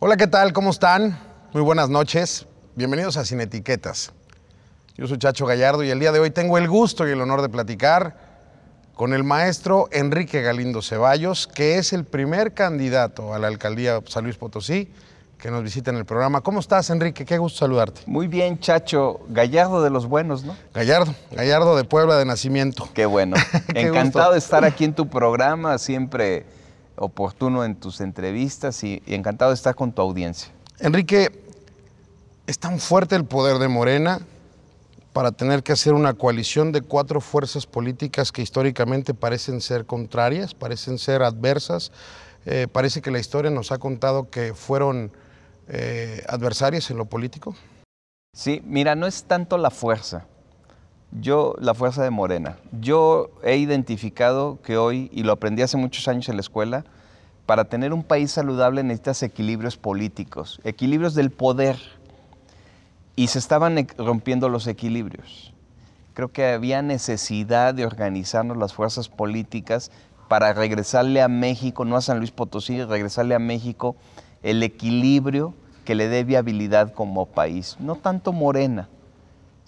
Hola, ¿qué tal? ¿Cómo están? Muy buenas noches. Bienvenidos a Sin Etiquetas. Yo soy Chacho Gallardo y el día de hoy tengo el gusto y el honor de platicar con el maestro Enrique Galindo Ceballos, que es el primer candidato a la alcaldía San Luis Potosí que nos visita en el programa. ¿Cómo estás, Enrique? Qué gusto saludarte. Muy bien, Chacho. Gallardo de los buenos, ¿no? Gallardo, Gallardo de Puebla de nacimiento. Qué bueno. Qué encantado gusto. de estar aquí en tu programa, siempre oportuno en tus entrevistas y, y encantado de estar con tu audiencia. Enrique, es tan fuerte el poder de Morena para tener que hacer una coalición de cuatro fuerzas políticas que históricamente parecen ser contrarias, parecen ser adversas. Eh, parece que la historia nos ha contado que fueron eh, adversarias en lo político. Sí, mira, no es tanto la fuerza. Yo, la fuerza de Morena. Yo he identificado que hoy, y lo aprendí hace muchos años en la escuela, para tener un país saludable necesitas equilibrios políticos, equilibrios del poder. Y se estaban rompiendo los equilibrios. Creo que había necesidad de organizarnos las fuerzas políticas para regresarle a México, no a San Luis Potosí, regresarle a México el equilibrio que le dé viabilidad como país. No tanto Morena,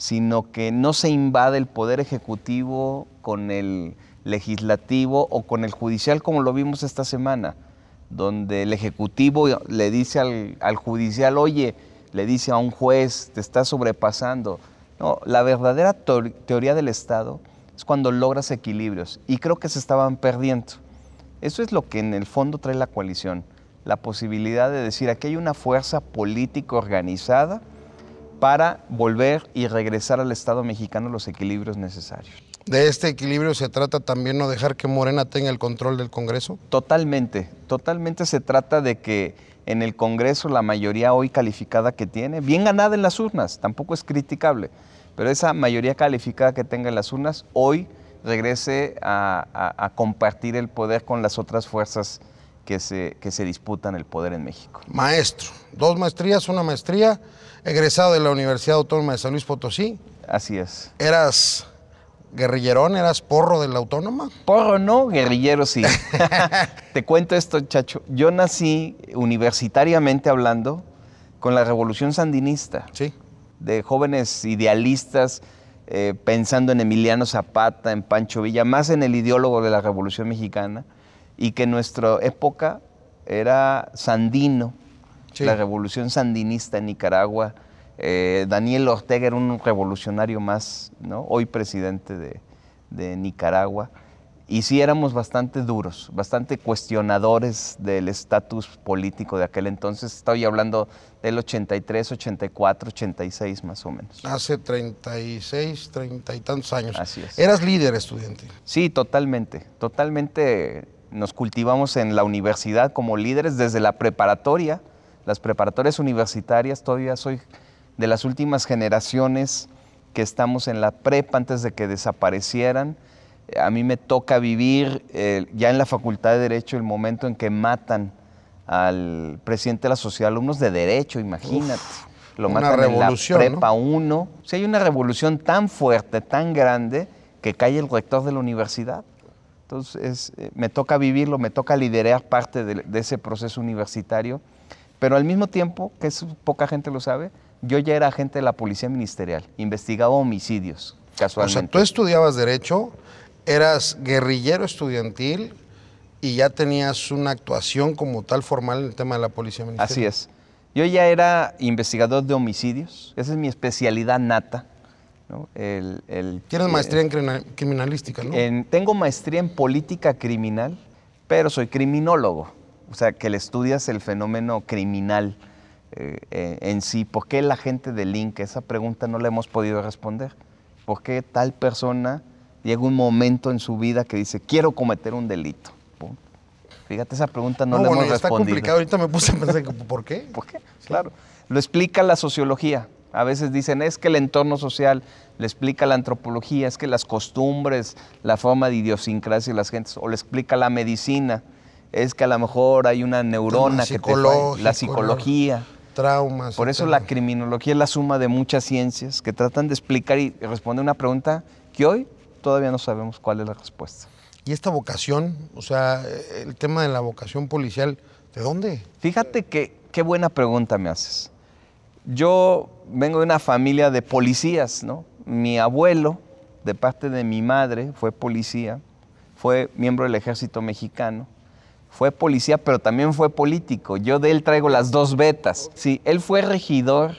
sino que no se invade el poder ejecutivo con el legislativo o con el judicial como lo vimos esta semana, donde el ejecutivo le dice al, al judicial, oye, le dice a un juez, te está sobrepasando. La verdadera teor- teoría del Estado es cuando logras equilibrios y creo que se estaban perdiendo. Eso es lo que en el fondo trae la coalición, la posibilidad de decir, aquí hay una fuerza política organizada para volver y regresar al Estado mexicano los equilibrios necesarios. De este equilibrio se trata también no dejar que Morena tenga el control del Congreso. Totalmente, totalmente se trata de que en el Congreso la mayoría hoy calificada que tiene, bien ganada en las urnas, tampoco es criticable, pero esa mayoría calificada que tenga en las urnas hoy regrese a, a- a compartir el poder con las otras fuerzas que se, que se disputan el poder en México. Maestro, dos maestrías, una maestría, egresado de la Universidad Autónoma de San Luis Potosí. Así es. ¿Eras guerrillerón? ¿Eras porro de la Autónoma? Porro no, guerrillero sí. Te cuento esto, chacho. Yo nací universitariamente hablando con la revolución sandinista, Sí. de jóvenes idealistas eh, pensando en Emiliano Zapata, en Pancho Villa, más en el ideólogo de la revolución mexicana, y que en nuestra época era sandino, Sí. la revolución sandinista en Nicaragua. Eh, Daniel Ortega era un revolucionario más, ¿no? hoy presidente de, de Nicaragua. Y sí éramos bastante duros, bastante cuestionadores del estatus político de aquel entonces. Estoy hablando del 83, 84, 86 más o menos. Hace 36, 30 y tantos años. Así es. Eras líder estudiante. Sí, totalmente. Totalmente nos cultivamos en la universidad como líderes desde la preparatoria, las preparatorias universitarias. Todavía soy de las últimas generaciones que estamos en la prepa antes de que desaparecieran. A mí me toca vivir eh, ya en la Facultad de Derecho el momento en que matan al presidente de la Sociedad de Alumnos de Derecho, imagínate. Lo una matan revolución, en ¿no? la prepa 1. Si hay una revolución tan fuerte, tan grande, que cae el rector de la universidad. Entonces, es, eh, me toca vivirlo, me toca liderar parte de, de ese proceso universitario, pero al mismo tiempo, que eso poca gente lo sabe, yo ya era agente de la Policía Ministerial, investigaba homicidios, O casualmente. sea, tú estudiabas Derecho, eras guerrillero estudiantil y ya tenías una actuación como tal formal en el tema de la policía Así ministerial. es. Yo ya era investigador de homicidios, esa es mi especialidad nata. ¿No? El- el- Tienes eh, maestría en criminalística, ¿no? En- tengo maestría en política criminal, pero soy criminólogo. O sea, que le estudias el fenómeno criminal eh, eh, en sí. ¿Por qué la gente delinque? Esa pregunta no la hemos podido responder. ¿Por qué tal persona llega un momento en su vida que dice, quiero cometer un delito? Pum. Fíjate, esa pregunta no, No, la bueno, hemos está respondido. complicado. Ahorita me puse a pensar, ¿por qué? ¿Por qué? Claro. Lo explica la sociología. A veces dicen, es que el entorno social le explica la antropología, es que las costumbres, la forma de idiosincrasia de las gentes, o le explica la medicina, es que a lo mejor hay una neurona que te la psicología. Traumas. Por eso la criminología es la suma de muchas ciencias que tratan de explicar y responder una pregunta que hoy todavía no sabemos cuál es la respuesta. Y esta vocación, o sea, el tema de la vocación policial, ¿de dónde? Fíjate que qué buena pregunta me haces. Yo vengo de una familia de policías, ¿no? Mi abuelo, de parte de mi madre, fue policía, fue miembro del ejército mexicano, fue policía, pero también fue político. Yo de él traigo las dos betas. Sí, él fue regidor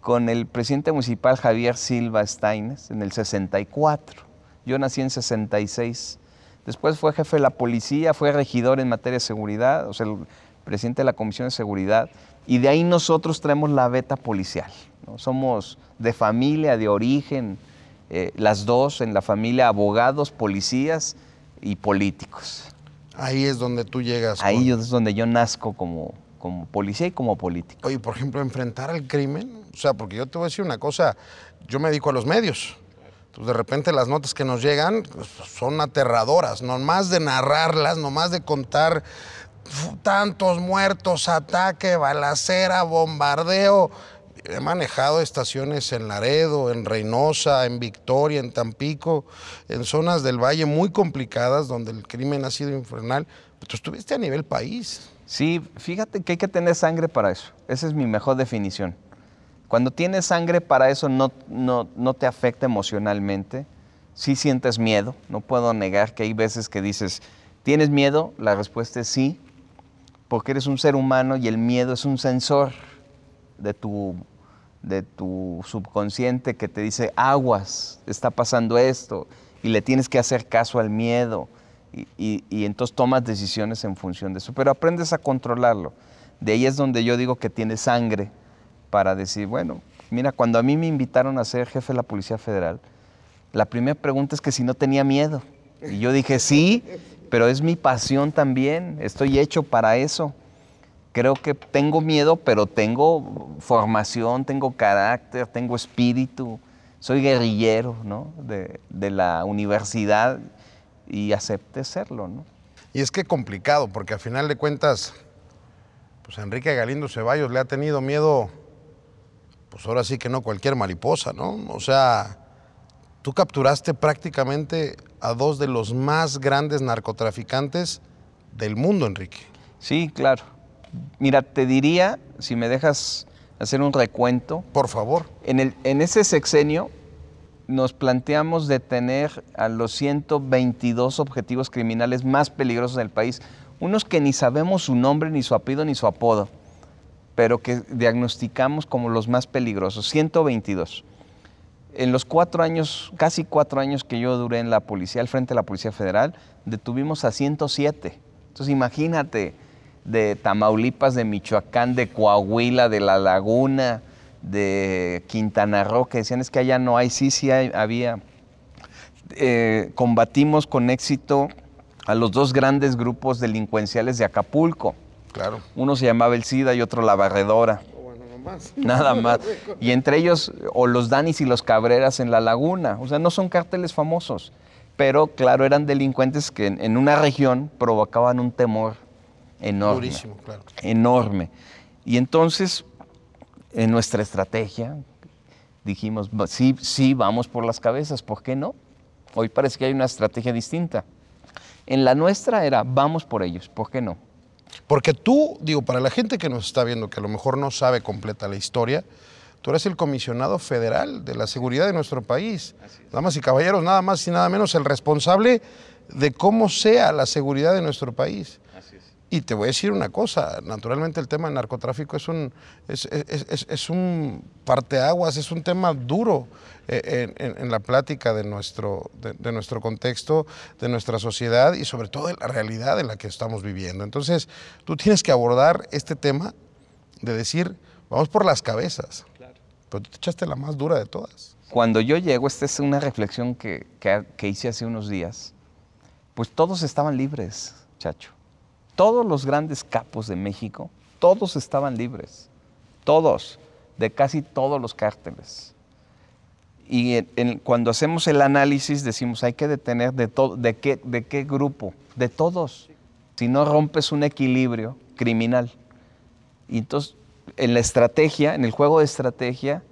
con el presidente municipal Javier Silva Steines en el 64. Yo nací en 66. Después fue jefe de la policía, fue regidor en materia de seguridad, o sea, el presidente de la Comisión de Seguridad. Y de ahí nosotros traemos la beta policial. Somos de familia, de origen, eh, las dos en la familia, abogados, policías y políticos. Ahí es donde tú llegas. Ahí es donde yo nazco como, como policía y como político. Oye, por ejemplo, enfrentar al crimen, o sea, porque yo te voy a decir una cosa, yo me dedico a los medios. Entonces, de repente las notas que nos llegan pues, son aterradoras, no más de narrarlas, no más de contar tantos muertos, ataque, balacera, bombardeo. He manejado estaciones en Laredo, en Reynosa, en Victoria, en Tampico, en zonas del valle muy complicadas donde el crimen ha sido infernal. Pero estuviste a nivel país. Sí, fíjate que hay que tener sangre para eso. Esa es mi mejor definición. Cuando tienes sangre para eso no, no, no te afecta emocionalmente. Sí sientes miedo. No puedo negar que hay veces que dices, ¿tienes miedo? La respuesta es sí, porque eres un ser humano y el miedo es un sensor de tu de tu subconsciente que te dice, aguas, está pasando esto, y le tienes que hacer caso al miedo, y, entonces tomas decisiones en función de eso, pero aprendes a controlarlo. De ahí es donde yo digo que tienes sangre para decir, bueno, mira, cuando a mí me invitaron a ser jefe de la Policía Federal, la primera pregunta es que si no tenía miedo. Y yo dije, sí, pero es mi pasión también, estoy hecho para eso creo que tengo miedo, pero tengo formación, tengo carácter, tengo espíritu, soy guerrillero ¿no? de, la universidad y acepté serlo. ¿no? Y es que complicado, porque al final de cuentas, pues Enrique Galindo Ceballos le ha tenido miedo, pues ahora sí que no cualquier mariposa, ¿no? O sea, tú capturaste prácticamente a dos de los más grandes narcotraficantes del mundo, Enrique. Sí, claro. Mira, te diría, si me dejas hacer un recuento. Por favor. En, el, en ese sexenio nos planteamos detener a los 122 objetivos criminales más peligrosos del país, unos que ni sabemos su nombre, ni su apellido, ni su apodo, pero que diagnosticamos como los más peligrosos, 122. En los cuatro años, casi cuatro años que yo duré en la policía, al frente de la Policía Federal, detuvimos a 107. Entonces imagínate, de Tamaulipas, de Michoacán, de Coahuila, de La Laguna, de Quintana Roo, que decían es que allá no hay, sí, sí había. Eh, combatimos con éxito a los dos grandes grupos delincuenciales de Acapulco. Claro. Uno se llamaba el SIDA y otro la Barredora. Nada más. Y entre ellos, o los Danis y los Cabreras en la laguna. O sea, no son cárteles famosos. Pero, claro, eran delincuentes que en una región provocaban un temor enorme. Durísimo, claro. Enorme. Y entonces, en nuestra estrategia, dijimos, sí, sí, vamos por las cabezas, ¿por qué no? Hoy parece que hay una estrategia distinta. En la nuestra era, vamos por ellos, ¿por qué no? Porque tú, digo, para la gente que nos está viendo, que a lo mejor no sabe completa la historia, tú eres el comisionado federal de la seguridad de nuestro país. Damas y caballeros, nada más y nada menos el responsable de cómo sea la seguridad de nuestro país. Y te voy a decir una cosa, naturalmente el tema del narcotráfico es un, es, es, es, un parteaguas, es un tema duro eh, en, la plática de nuestro, de, nuestro contexto, de nuestra sociedad y sobre todo de la realidad en la que estamos viviendo. Entonces, tú tienes que abordar este tema de decir, vamos por las cabezas, pero tú te echaste la más dura de todas. Cuando yo llego, esta es una reflexión que, que, que hice hace unos días, pues todos estaban libres, chacho todos los grandes capos de México, todos estaban libres, todos, de casi todos los cárteles. Y cuando hacemos el análisis decimos, hay que detener de, todo, de, qué, de qué grupo, de todos, si no rompes un equilibrio criminal. Y entonces, en la estrategia, en el juego de estrategia,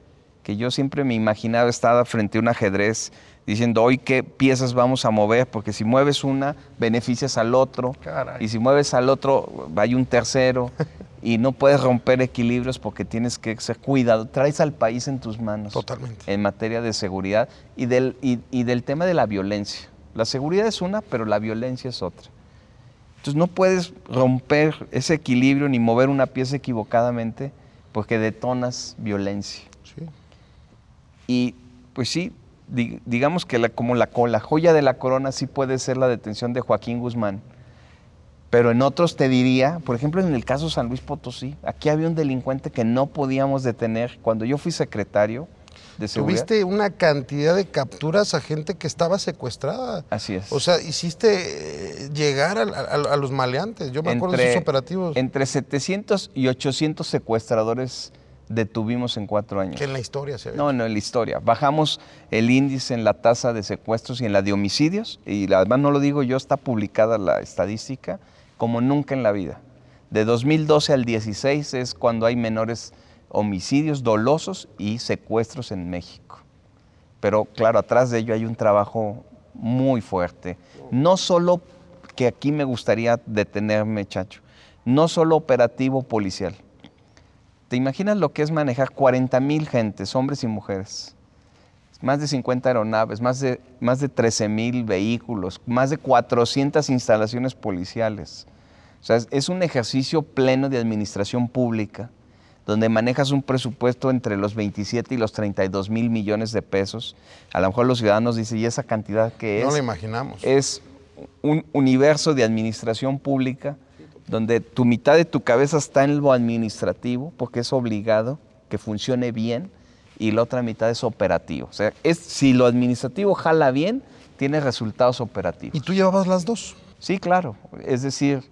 que yo siempre me imaginaba estaba frente a un ajedrez diciendo hoy qué piezas vamos a mover, porque si mueves una, beneficias al otro, y si mueves al otro, hay un tercero. y no puedes romper equilibrios porque tienes que ser cuidado. Traes al país en tus manos. Totalmente. En materia de seguridad y del, y, del tema de la violencia. La seguridad es una, pero la violencia es otra. Entonces no puedes romper ese equilibrio ni mover una pieza equivocadamente porque detonas violencia. Y pues sí, digamos que la, como la, la joya de la corona sí puede ser la detención de Joaquín Guzmán pero en otros te diría, por ejemplo, en el caso San Luis Potosí, aquí había un delincuente que no podíamos detener. Cuando yo fui secretario de seguridad. Tuviste una cantidad de capturas a gente que estaba secuestrada. Así es. O sea, hiciste eh, llegar a, los maleantes. Yo me acuerdo de esos operativos. Entre 700 y 800 secuestradores detuvimos en cuatro años. Que en la historia se ve. No, no, en la historia. Bajamos el índice en la tasa de secuestros y en la de homicidios, y además no lo digo yo, está publicada la estadística como nunca en la vida. De 2012 al 16 es cuando hay menores homicidios dolosos y secuestros en México. Pero claro, atrás de ello hay un trabajo muy fuerte. No solo, que aquí me gustaría detenerme, Chacho, no solo operativo policial. ¿Te imaginas lo que es manejar 40 mil gentes, hombres y mujeres? Más de 50 aeronaves, más de, más de 13 mil vehículos, más de 400 instalaciones policiales o sea, es un ejercicio pleno de administración pública, donde manejas un presupuesto entre los 27 y los 32 mil millones de pesos. A lo mejor los ciudadanos dicen, ¿y esa cantidad qué es? No lo imaginamos. Es un universo de administración pública donde tu mitad de tu cabeza está en lo administrativo, porque es obligado que funcione bien, y la otra mitad es operativo. O sea, es, si lo administrativo jala bien, tiene resultados operativos. ¿Y tú llevabas las dos? Sí, claro. Es decir,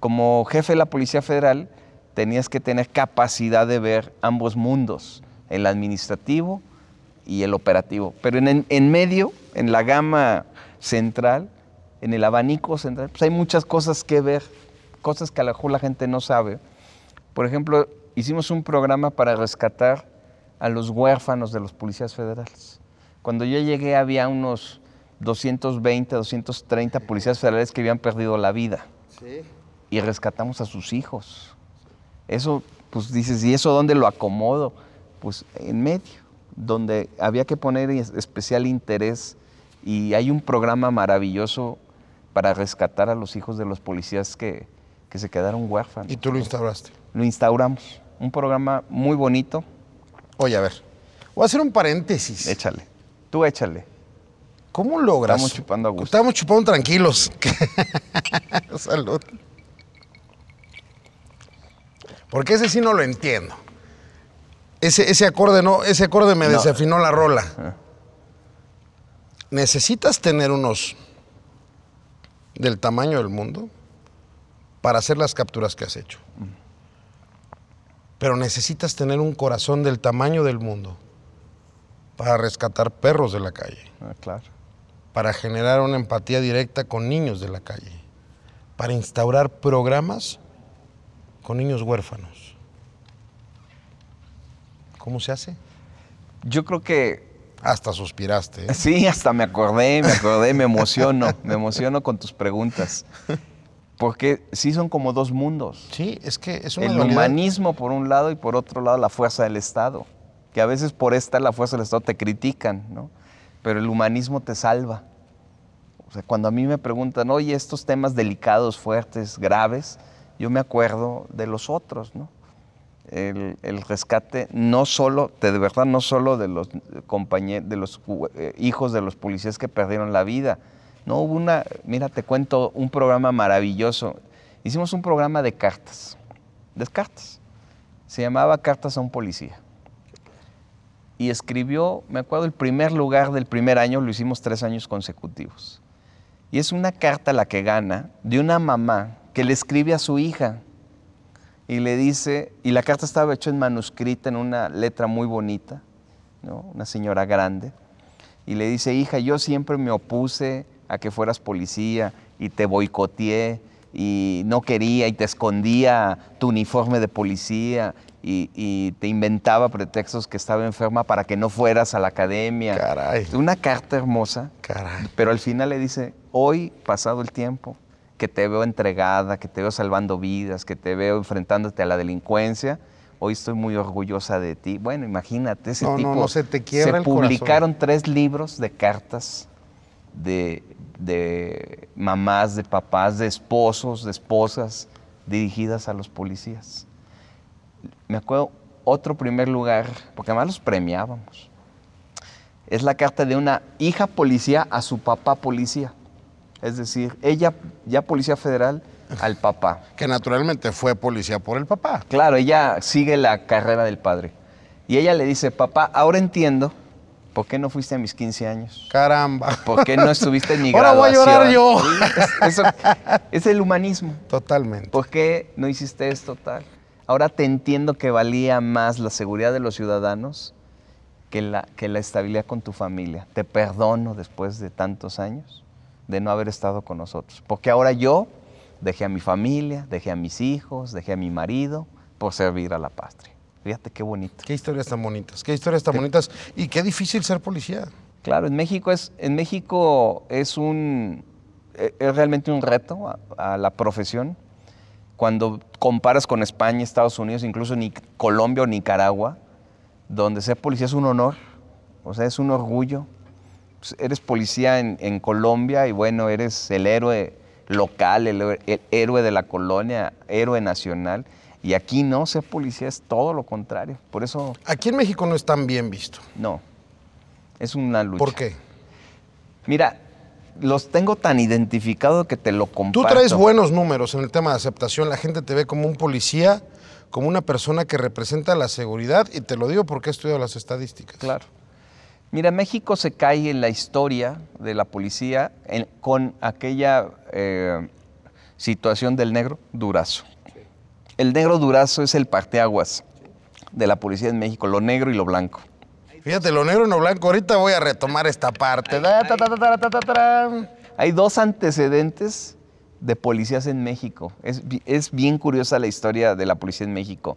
como jefe de la Policía Federal tenías que tener capacidad de ver ambos mundos, el administrativo y el operativo. Pero en, medio, en la gama central, en el abanico central, pues hay muchas cosas que ver, cosas que a lo mejor la gente no sabe. Por ejemplo, hicimos un programa para rescatar a los huérfanos de los policías federales. Cuando yo llegué había unos 220, 230 policías federales que habían perdido la vida. Sí y rescatamos a sus hijos. Eso, pues dices, ¿y eso dónde lo acomodo? Pues en medio, donde había que poner especial interés y hay un programa maravilloso para rescatar a los hijos de los policías que, que se quedaron huérfanos. ¿Y tú lo instauraste? Lo instauramos. Un programa muy bonito. Oye, a ver, voy a hacer un paréntesis. Échale. Tú échale. ¿Cómo logras? Estamos chupando a gusto. Estamos chupando tranquilos. Salud. Porque ese sí no lo entiendo. Ese, ese acorde no, ese acorde me desafinó la rola. Ah. Necesitas tener unos del tamaño del mundo para hacer las capturas que has hecho. Pero necesitas tener un corazón del tamaño del mundo para rescatar perros de la calle. Ah, claro. Para generar una empatía directa con niños de la calle. Para instaurar programas con niños huérfanos. ¿Cómo se hace? Yo creo que... Hasta suspiraste. ¿eh? Sí, hasta me acordé, me acordé, me emociono, me emociono con tus preguntas. Porque sí son como dos mundos. Sí, es que es una El humanismo por un lado y por otro lado la fuerza del Estado. Que a veces por esta la fuerza del Estado te critican, ¿no? Pero el humanismo te salva. O sea, cuando a mí me preguntan, oye, estos temas delicados, fuertes, graves, yo me acuerdo de los otros, ¿no? El, rescate no solo, de verdad, no solo de los compañeros, de los eh, hijos de los policías que perdieron la vida. No hubo una, mira, te cuento un programa maravilloso. Hicimos un programa de cartas, de cartas. Se llamaba Cartas a un policía. Y escribió, me acuerdo, el primer lugar del primer año, lo hicimos tres años consecutivos. Y es una carta la que gana de una mamá que le escribe a su hija y le dice, y la carta estaba hecha en manuscrita, en una letra muy bonita, una señora grande, y le dice, hija, yo siempre me opuse a que fueras policía y te boicoteé y no quería y te escondía tu uniforme de policía y, te inventaba pretextos que estaba enferma para que no fueras a la academia. Caray. Una carta hermosa. Caray. Pero al final le dice, hoy, pasado el tiempo, que te veo entregada, que te veo salvando vidas, que te veo enfrentándote a la delincuencia. Hoy estoy muy orgullosa de ti. Bueno, imagínate ese No, no, tipo. no, se te quiebra el publicaron tres libros de cartas de, de mamás, de papás, de esposos, de esposas dirigidas a los policías. Me acuerdo otro primer lugar, porque además los premiábamos. Es la carta de una hija policía a su papá policía. Es decir, ella ya policía federal al papá. Que naturalmente fue policía por el papá. Claro, ella sigue la carrera del padre. Y ella le dice, papá, ahora entiendo por qué no fuiste a mis 15 años. Caramba. ¿Por qué no estuviste en mi Ahora voy a graduación? llorar yo. Es, eso- es el humanismo. Totalmente. ¿Por qué no hiciste esto tal? Ahora te entiendo que valía más la seguridad de los ciudadanos que la, que la estabilidad con tu familia. Te perdono después de tantos años de no haber estado con nosotros. Porque ahora yo dejé a mi familia, dejé a mis hijos, dejé a mi marido por servir a la patria. Fíjate qué bonito. Qué historias tan bonitas, qué historias tan bonitas y qué difícil ser policía. Claro, en México es, en México es un e- es realmente un reto a, a la profesión. Cuando comparas con España, Estados Unidos, incluso ni Colombia o Nicaragua, donde ser policía es un honor, o sea, es un orgullo. Pues, Eres policía en, en Colombia y bueno, eres el héroe local, el, el héroe de la colonia, héroe nacional. Y aquí no, ser policía es todo lo contrario. Por eso, Aquí en México no es tan bien visto. no. Es una lucha. ¿Por qué? Mira, los tengo tan identificado que te lo Tú comparto. traes buenos números en el tema de aceptación. La gente te ve como un policía, como una persona que representa la seguridad y te lo digo porque he estudiado las estadísticas. Claro. Mira, México se cae en la historia de la policía en- con aquella eh, situación del negro Durazo. El negro Durazo es el parteaguas de la policía en México, lo negro y lo blanco. Fíjate, lo negro y lo blanco. Ahorita voy a retomar esta parte. Hay dos antecedentes de policías en México. Es, es bien curiosa la historia de la policía en México.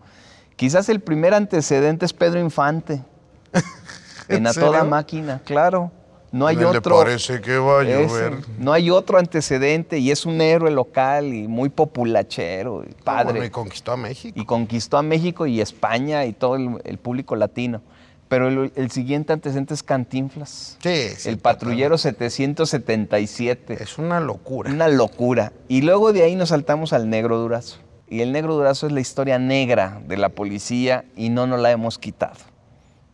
Quizás el primer antecedente es Pedro Infante. ¿En en A Toda? Máquina, claro. No hay otro. Parece que va a llover. no hay otro antecedente y es un héroe local y muy populachero y padre. bueno, y conquistó a México. y conquistó a México y España y todo el, el público latino. Pero el, el siguiente antecedente es Cantinflas. Sí, sí, el patrullero 777. Es una locura. Una locura. Y luego de ahí nos saltamos al negro durazo. Y el negro durazo es la historia negra de la policía y no nos la hemos quitado.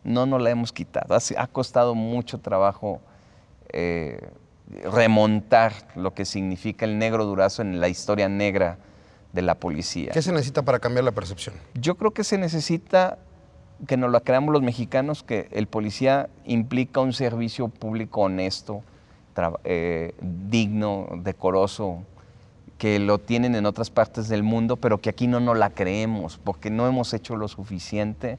No nos la hemos quitado. Ha costado mucho trabajo eh, remontar lo que significa el negro durazo en la historia negra de la policía. ¿Qué se necesita para cambiar la percepción? Yo creo que se necesita que nos lo creamos los mexicanos, que el policía implica un servicio público honesto, eh, digno, decoroso, que lo tienen en otras partes del mundo, pero que aquí no nos la creemos, porque no hemos hecho lo suficiente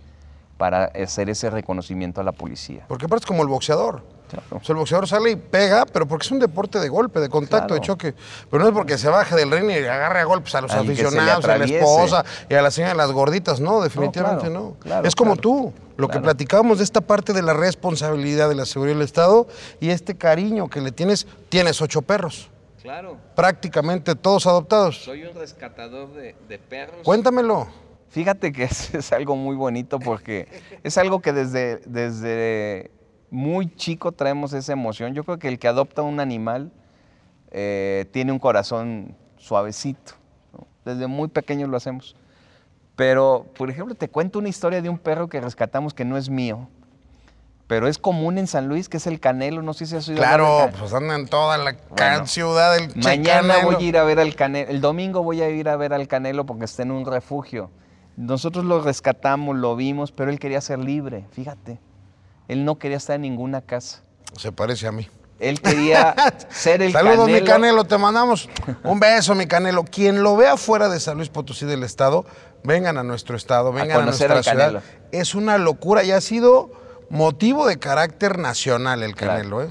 para hacer ese reconocimiento a la policía. Porque aparte es como el boxeador. Claro. O sea, el boxeador sale y pega, pero porque es un deporte de golpe, de contacto, de choque. Pero no es porque se baje del ring y agarre a golpes a los Al aficionados, a la esposa y a la señora de las gorditas. No, definitivamente claro, no. claro, es como claro, tú, lo que platicábamos de esta parte de la responsabilidad de la seguridad del Estado y este cariño que le tienes. Tienes ocho perros, Claro, prácticamente todos adoptados. soy un rescatador de, perros. Cuéntamelo. Fíjate que es, es algo muy bonito porque es algo que desde, desde muy chico traemos esa emoción. Yo creo que el que adopta un animal eh, tiene un corazón suavecito. ¿no? Desde muy pequeño lo hacemos. Pero, por ejemplo, te cuento una historia de un perro que rescatamos que no es mío, pero es común en San Luis, que es el canelo. No sé si has oído hablar Claro, ca- pues anda en toda la Bueno, ciudad del Mañana voy a ir a ver al Canelo. El domingo voy a ir a ver al Canelo porque está en un refugio. Nosotros lo rescatamos, lo vimos, pero él quería ser libre, fíjate. Él no quería estar en ninguna casa. Se parece a mí. Él quería ser el Saludos, Canelo. mi Canelo, te mandamos un beso, mi Canelo. Quien lo vea fuera de San Luis Potosí del Estado, vengan a nuestro Estado, vengan a, nuestra ciudad. Es una locura y ha sido motivo de carácter nacional el Claro. Canelo, ¿eh?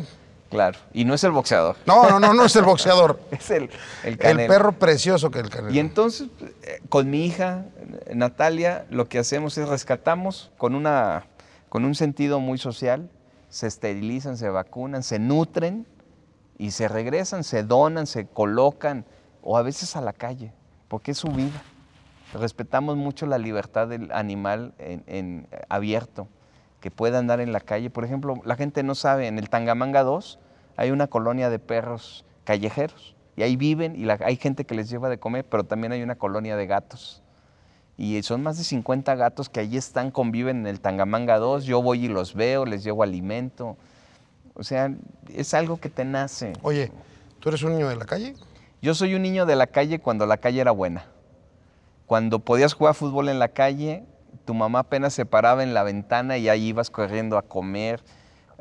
Claro, y no es el boxeador, No, no, no, no es el boxeador. es el, el el Canelo. perro precioso que el Canelo. Y entonces, eh, con mi hija, Natalia, lo que hacemos es rescatamos con, una, con un sentido muy social, se esterilizan, se vacunan, se nutren y se regresan, se donan, se colocan o a veces a la calle, porque es su vida. Respetamos mucho la libertad del animal abierto, que pueda andar en la calle. Por ejemplo, la gente no sabe, en el Tangamanga 2 hay una colonia de perros callejeros y ahí viven y hay gente que les lleva de comer, pero también hay una colonia de gatos. Y son más de 50 gatos que allí están, conviven en el Tangamanga 2. Yo voy y los veo, les llevo alimento. O sea, es algo que te nace. Oye, ¿tú eres un niño de la calle? Yo soy un niño de la calle cuando la calle era buena. Cuando podías jugar fútbol en la calle, tu mamá apenas se paraba en la ventana y ahí ibas corriendo a comer,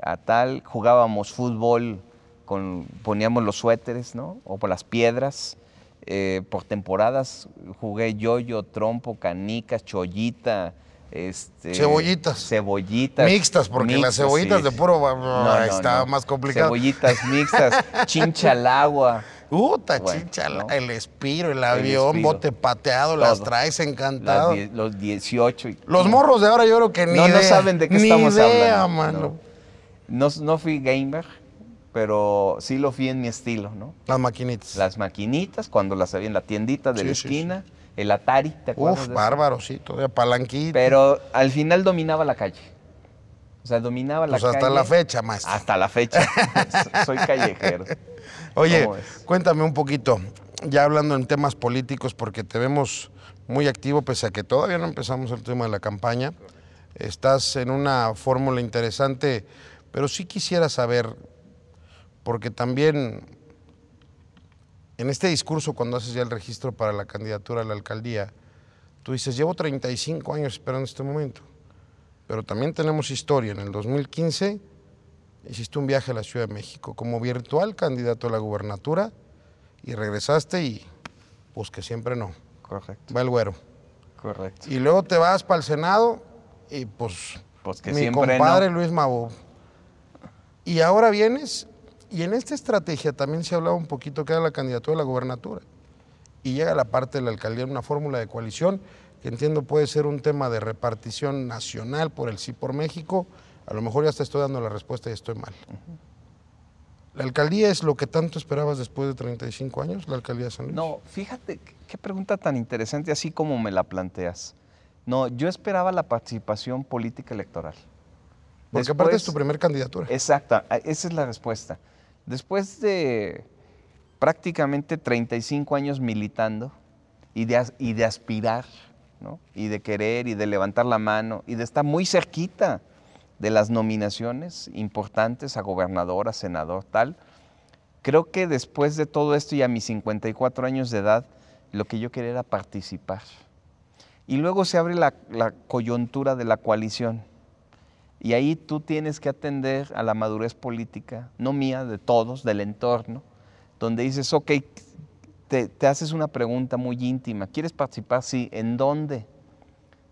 a tal. Jugábamos fútbol, con, poníamos los suéteres, ¿no? O por las piedras. Eh, por temporadas jugué yoyo, trompo, canicas, chollita. Este, Cebollitas. Cebollitas. Mixtas, porque las cebollitas de puro, No, está no. más complicado. Cebollitas mixtas, chincha al agua. Puta, Bueno, chicha, ¿no? el espiro, el avión, espiro. bote pateado, las traes Las encantado. die- los 18. y- Los morros de ahora yo creo que ni no, no idea. saben de qué ni estamos idea, hablando. mano. No. No, no fui gamer, pero sí lo fui en mi estilo, ¿no? Las maquinitas. Las maquinitas, cuando las había en la tiendita de la Sí, sí, esquina, el Atari, ¿te acuerdas? Uf, de bárbaro, sí, todavía palanquita. Pero al final dominaba la calle. O sea, dominaba la Pues calle. hasta la fecha, maestro. Hasta la fecha. Soy callejero. Oye, cuéntame un poquito, ya hablando en temas políticos, porque te vemos muy activo, pese a que todavía no empezamos el tema de la campaña. Estás en una fórmula interesante, pero sí quisiera saber, porque también en este discurso, cuando haces ya el registro para la candidatura a la alcaldía, tú dices, llevo 35 años esperando este momento, pero también tenemos historia. En el 2015 hiciste un viaje a la Ciudad de México como virtual candidato a la gubernatura y regresaste y pues que siempre no, Correcto, va el güero. correcto. Y luego te vas para el Senado y pues, Pues que mi compadre no. Luis Mabo. Y ahora vienes y en esta estrategia también se hablaba un poquito que era la candidatura a la gubernatura. Y llega la parte de la alcaldía en una fórmula de coalición que entiendo puede ser un tema de repartición nacional por el sí por México. A lo mejor ya te estoy dando la respuesta y estoy mal. ¿La alcaldía es lo que tanto esperabas después de 35 años, la alcaldía de San Luis? No, fíjate, qué- pregunta tan interesante, así como me la planteas. No, yo esperaba la participación política electoral. Porque aparte es tu primer candidatura. Exacta, esa es la respuesta. Después de prácticamente 35 años militando y de, aspirar, y de querer y de levantar la mano y de estar muy cerquita de las nominaciones importantes a gobernador, a senador, tal, creo que después de todo esto y a mis 54 años de edad, lo que yo quería era participar. Y luego se abre la coyuntura de la coalición. Y ahí tú tienes que atender a la madurez política, no mía, de todos, del entorno, donde dices, ok, te, te haces una pregunta muy íntima, ¿quieres participar? Sí, ¿en dónde?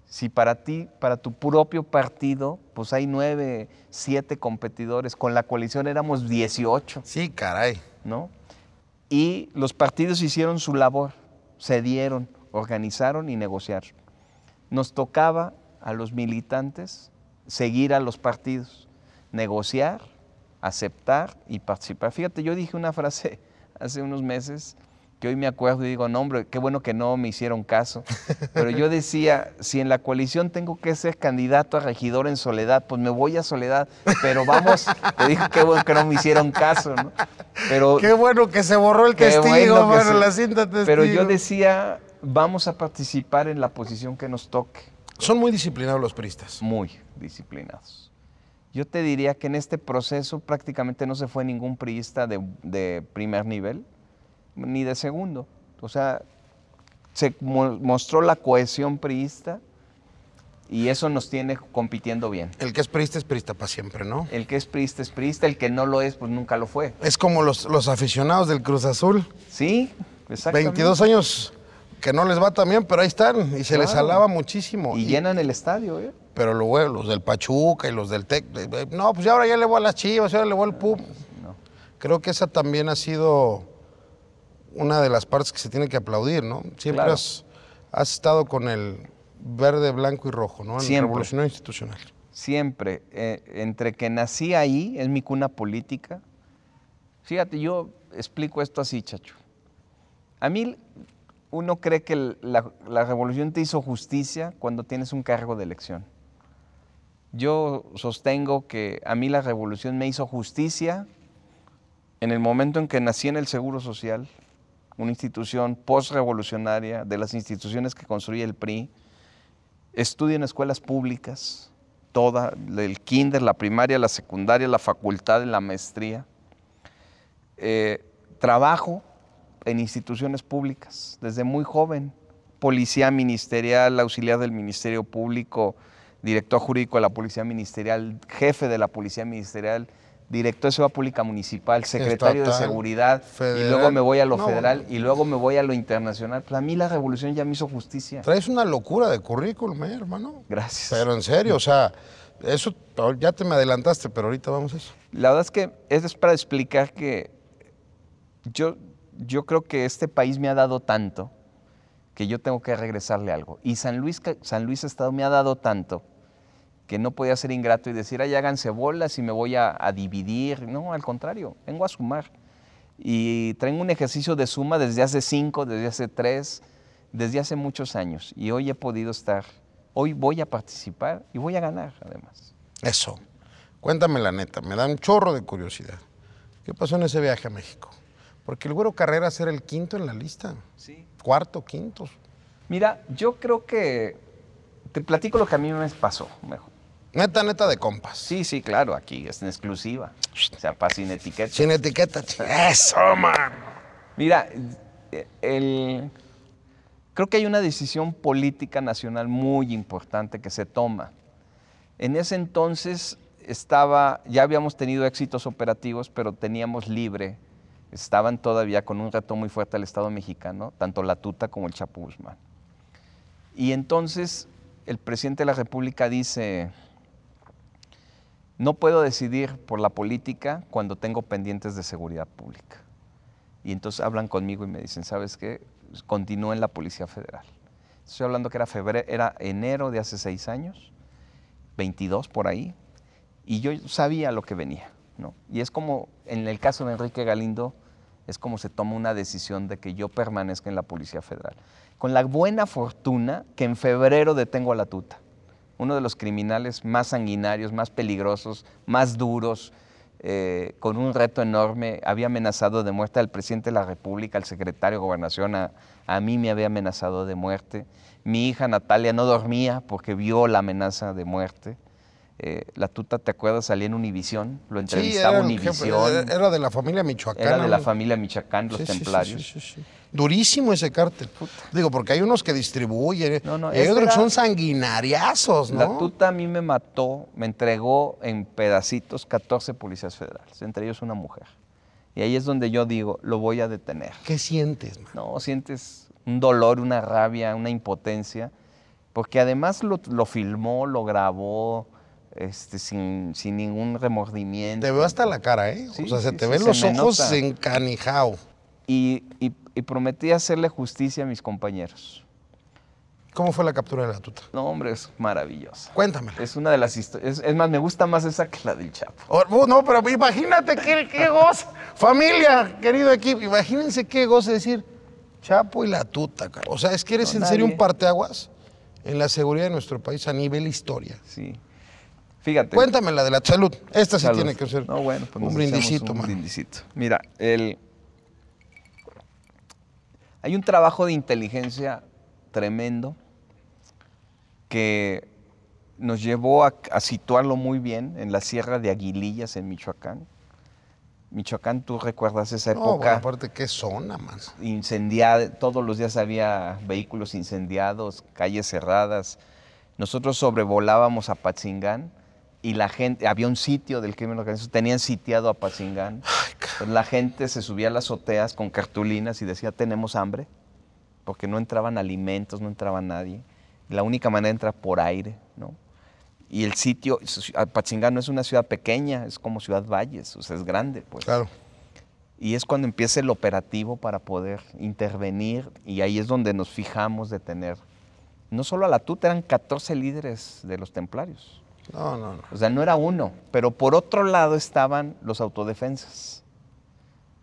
Si para ti, para tu propio partido, pues hay nueve, siete competidores, con la coalición éramos 18. Sí, caray. ¿no? Y los partidos hicieron su labor, cedieron, organizaron y negociaron. Nos tocaba a los militantes seguir a los partidos, negociar, aceptar y participar. Fíjate, yo dije una frase hace unos meses que hoy me acuerdo y digo, no hombre, qué bueno que no me hicieron caso. Pero yo decía, si en la coalición tengo que ser candidato a regidor en Soledad, pues me voy a Soledad. Pero vamos, te digo, qué bueno que no me hicieron caso, ¿no? Pero Qué bueno que se borró el testigo, bueno se- la cinta testigo. Pero yo decía, vamos a participar en la posición que nos toque. Son muy disciplinados los priistas. Muy disciplinados. Yo te diría que en este proceso prácticamente no se fue ningún priista de, de primer nivel, ni de segundo. O sea, se mo- mostró la cohesión priista y eso nos tiene compitiendo bien. El que es priista es priista para siempre, ¿no? El que es priista es priista, el que no lo es, pues nunca lo fue. Es como los, los aficionados del Cruz Azul. Sí, exactamente. 22 años que no les va tan bien, pero ahí están y se les alaba muchísimo. Y Y- llenan el estadio, ¿eh? pero luego los del Pachuca y los del Tec, eh, eh, no, pues ya ahora ya le voy a las Chivas, ahora le voy al PUB. No. Creo que esa también ha sido una de las partes que se tiene que aplaudir, ¿no? Siempre Claro. has, has estado con el verde, blanco y rojo, ¿no? En Siempre. revolucionario institucional. siempre, eh, entre que nací ahí, es mi cuna política. Fíjate, yo explico esto así, chacho. A mí uno cree que la, revolución te hizo justicia cuando tienes un cargo de elección. Yo sostengo que a mí la revolución me hizo justicia en el momento en que nací en el Seguro Social, una institución post-revolucionaria de las instituciones que construye el PRI, estudio en escuelas públicas, toda, el kinder, la primaria, la secundaria, la facultad, la maestría. Eh, trabajo en instituciones públicas desde muy joven, policía ministerial, auxiliar del Ministerio Público, director jurídico de la Policía Ministerial, jefe de la Policía Ministerial, director de Seguridad Pública Municipal, secretario de Seguridad, y luego me voy a lo federal y luego me voy a lo internacional. Pues a mí la revolución ya me hizo justicia. Traes una locura de currículum, eh, hermano. Gracias. Pero en serio, o sea, eso ya te me adelantaste, pero ahorita vamos a eso. La verdad es que es para explicar que yo, yo creo que este país me ha dado tanto que yo tengo que regresarle algo. Y San Luis, San Luis Estado me ha dado tanto que no podía ser ingrato y decir, ay, háganse bolas y me voy a, dividir. No, al contrario, vengo a sumar. Y traigo un ejercicio de suma desde hace cinco, desde hace tres, desde hace muchos años. Y hoy he podido estar, hoy voy a participar y voy a ganar además. Eso. Cuéntame la neta, me da un chorro de curiosidad. ¿Qué pasó en ese viaje a México? Porque el Güero Carreras era el quinto en la lista. Sí. Cuarto, quinto. Mira, yo creo que te platico lo que a mí me pasó mejor. Neta, neta de compas. Sí, sí, claro, aquí es en exclusiva. O sea, para sin etiqueta. Sin etiqueta. Eso, man. Mira, el, creo que hay una decisión política nacional muy importante que se toma. En ese entonces estaba, ya habíamos tenido éxitos operativos, pero teníamos libre, estaban todavía con un reto muy fuerte al Estado mexicano, tanto la Tuta como el Chapo Guzmán. Y entonces el presidente de la República dice, no puedo decidir por la política cuando tengo pendientes de seguridad pública. Y entonces hablan conmigo y me dicen, ¿sabes qué? Continúa en la Policía Federal. Estoy hablando que era, febrero, era enero de hace seis años, 22 por ahí, y yo sabía lo que venía. Y es como, en el caso de Enrique Galindo, es como se toma una decisión de que yo permanezca en la Policía Federal. Con la buena fortuna que en febrero detengo a la tuta uno de los criminales más sanguinarios, más peligrosos, más duros, eh, con un reto enorme, había amenazado de muerte al presidente de la República, al secretario de Gobernación, a, a, mí me había amenazado de muerte. Mi hija Natalia no dormía porque vio la amenaza de muerte. Eh, la tuta, ¿te acuerdas? Salía en Univisión, lo entrevistaba sí, Univisión. Era de la familia Michoacán. Era de la familia Michoacán, los templarios. Durísimo ese cártel. Digo, porque hay unos que distribuyen, y hay otros que son sanguinariazos, ¿no? La tuta a mí me mató, me entregó en pedacitos 14 policías federales, entre ellos una mujer. Y ahí es donde yo digo, lo voy a detener. ¿Qué sientes? Man? No, sientes un dolor, una rabia, una impotencia, porque además lo, lo filmó, lo grabó, este, sin, sin, ningún remordimiento. Te veo hasta la cara, ¿eh? o sea, se te ven los ojos encanijao. Y, y, y, prometí hacerle justicia a mis compañeros. ¿Cómo fue la captura de la tuta? No, hombre, es maravillosa. Cuéntame. Es una de las historias. Es, más, me gusta más esa que la del Chapo. Oh, no, pero imagínate qué, qué gozo. Familia, querido equipo, imagínense qué gozo decir Chapo y la tuta. O sea, es que eres en serio un parteaguas en la seguridad de nuestro país a nivel historia. Sí. Fíjate. Cuéntame la de la salud. Esta sí tiene que ser no, bueno, pues un brindisito, un. Mira, el... hay un trabajo de inteligencia tremendo que nos llevó a, a, situarlo muy bien en la Sierra de Aguilillas, en Michoacán. Michoacán, tú recuerdas esa época. No, bueno, aparte, ¿qué zona, man? Incendiada, todos los días había vehículos incendiados, calles cerradas. Nosotros sobrevolábamos a Patzingán y la gente, había un sitio del crimen organizado, tenían sitiado a Pazingán. la gente se subía a las azoteas con cartulinas y decía, tenemos hambre, porque no entraban alimentos, no entraba nadie. La única manera entra por aire, ¿no? Y el sitio, Pachingán no es una ciudad pequeña, es como Ciudad Valles, o sea, es grande, pues. Claro. Y es cuando empieza el operativo para poder intervenir, y ahí es donde nos fijamos de tener, no solo a la tuta, eran 14 líderes de los templarios. No, no, no. O sea, no era uno. Pero por otro lado estaban los autodefensas.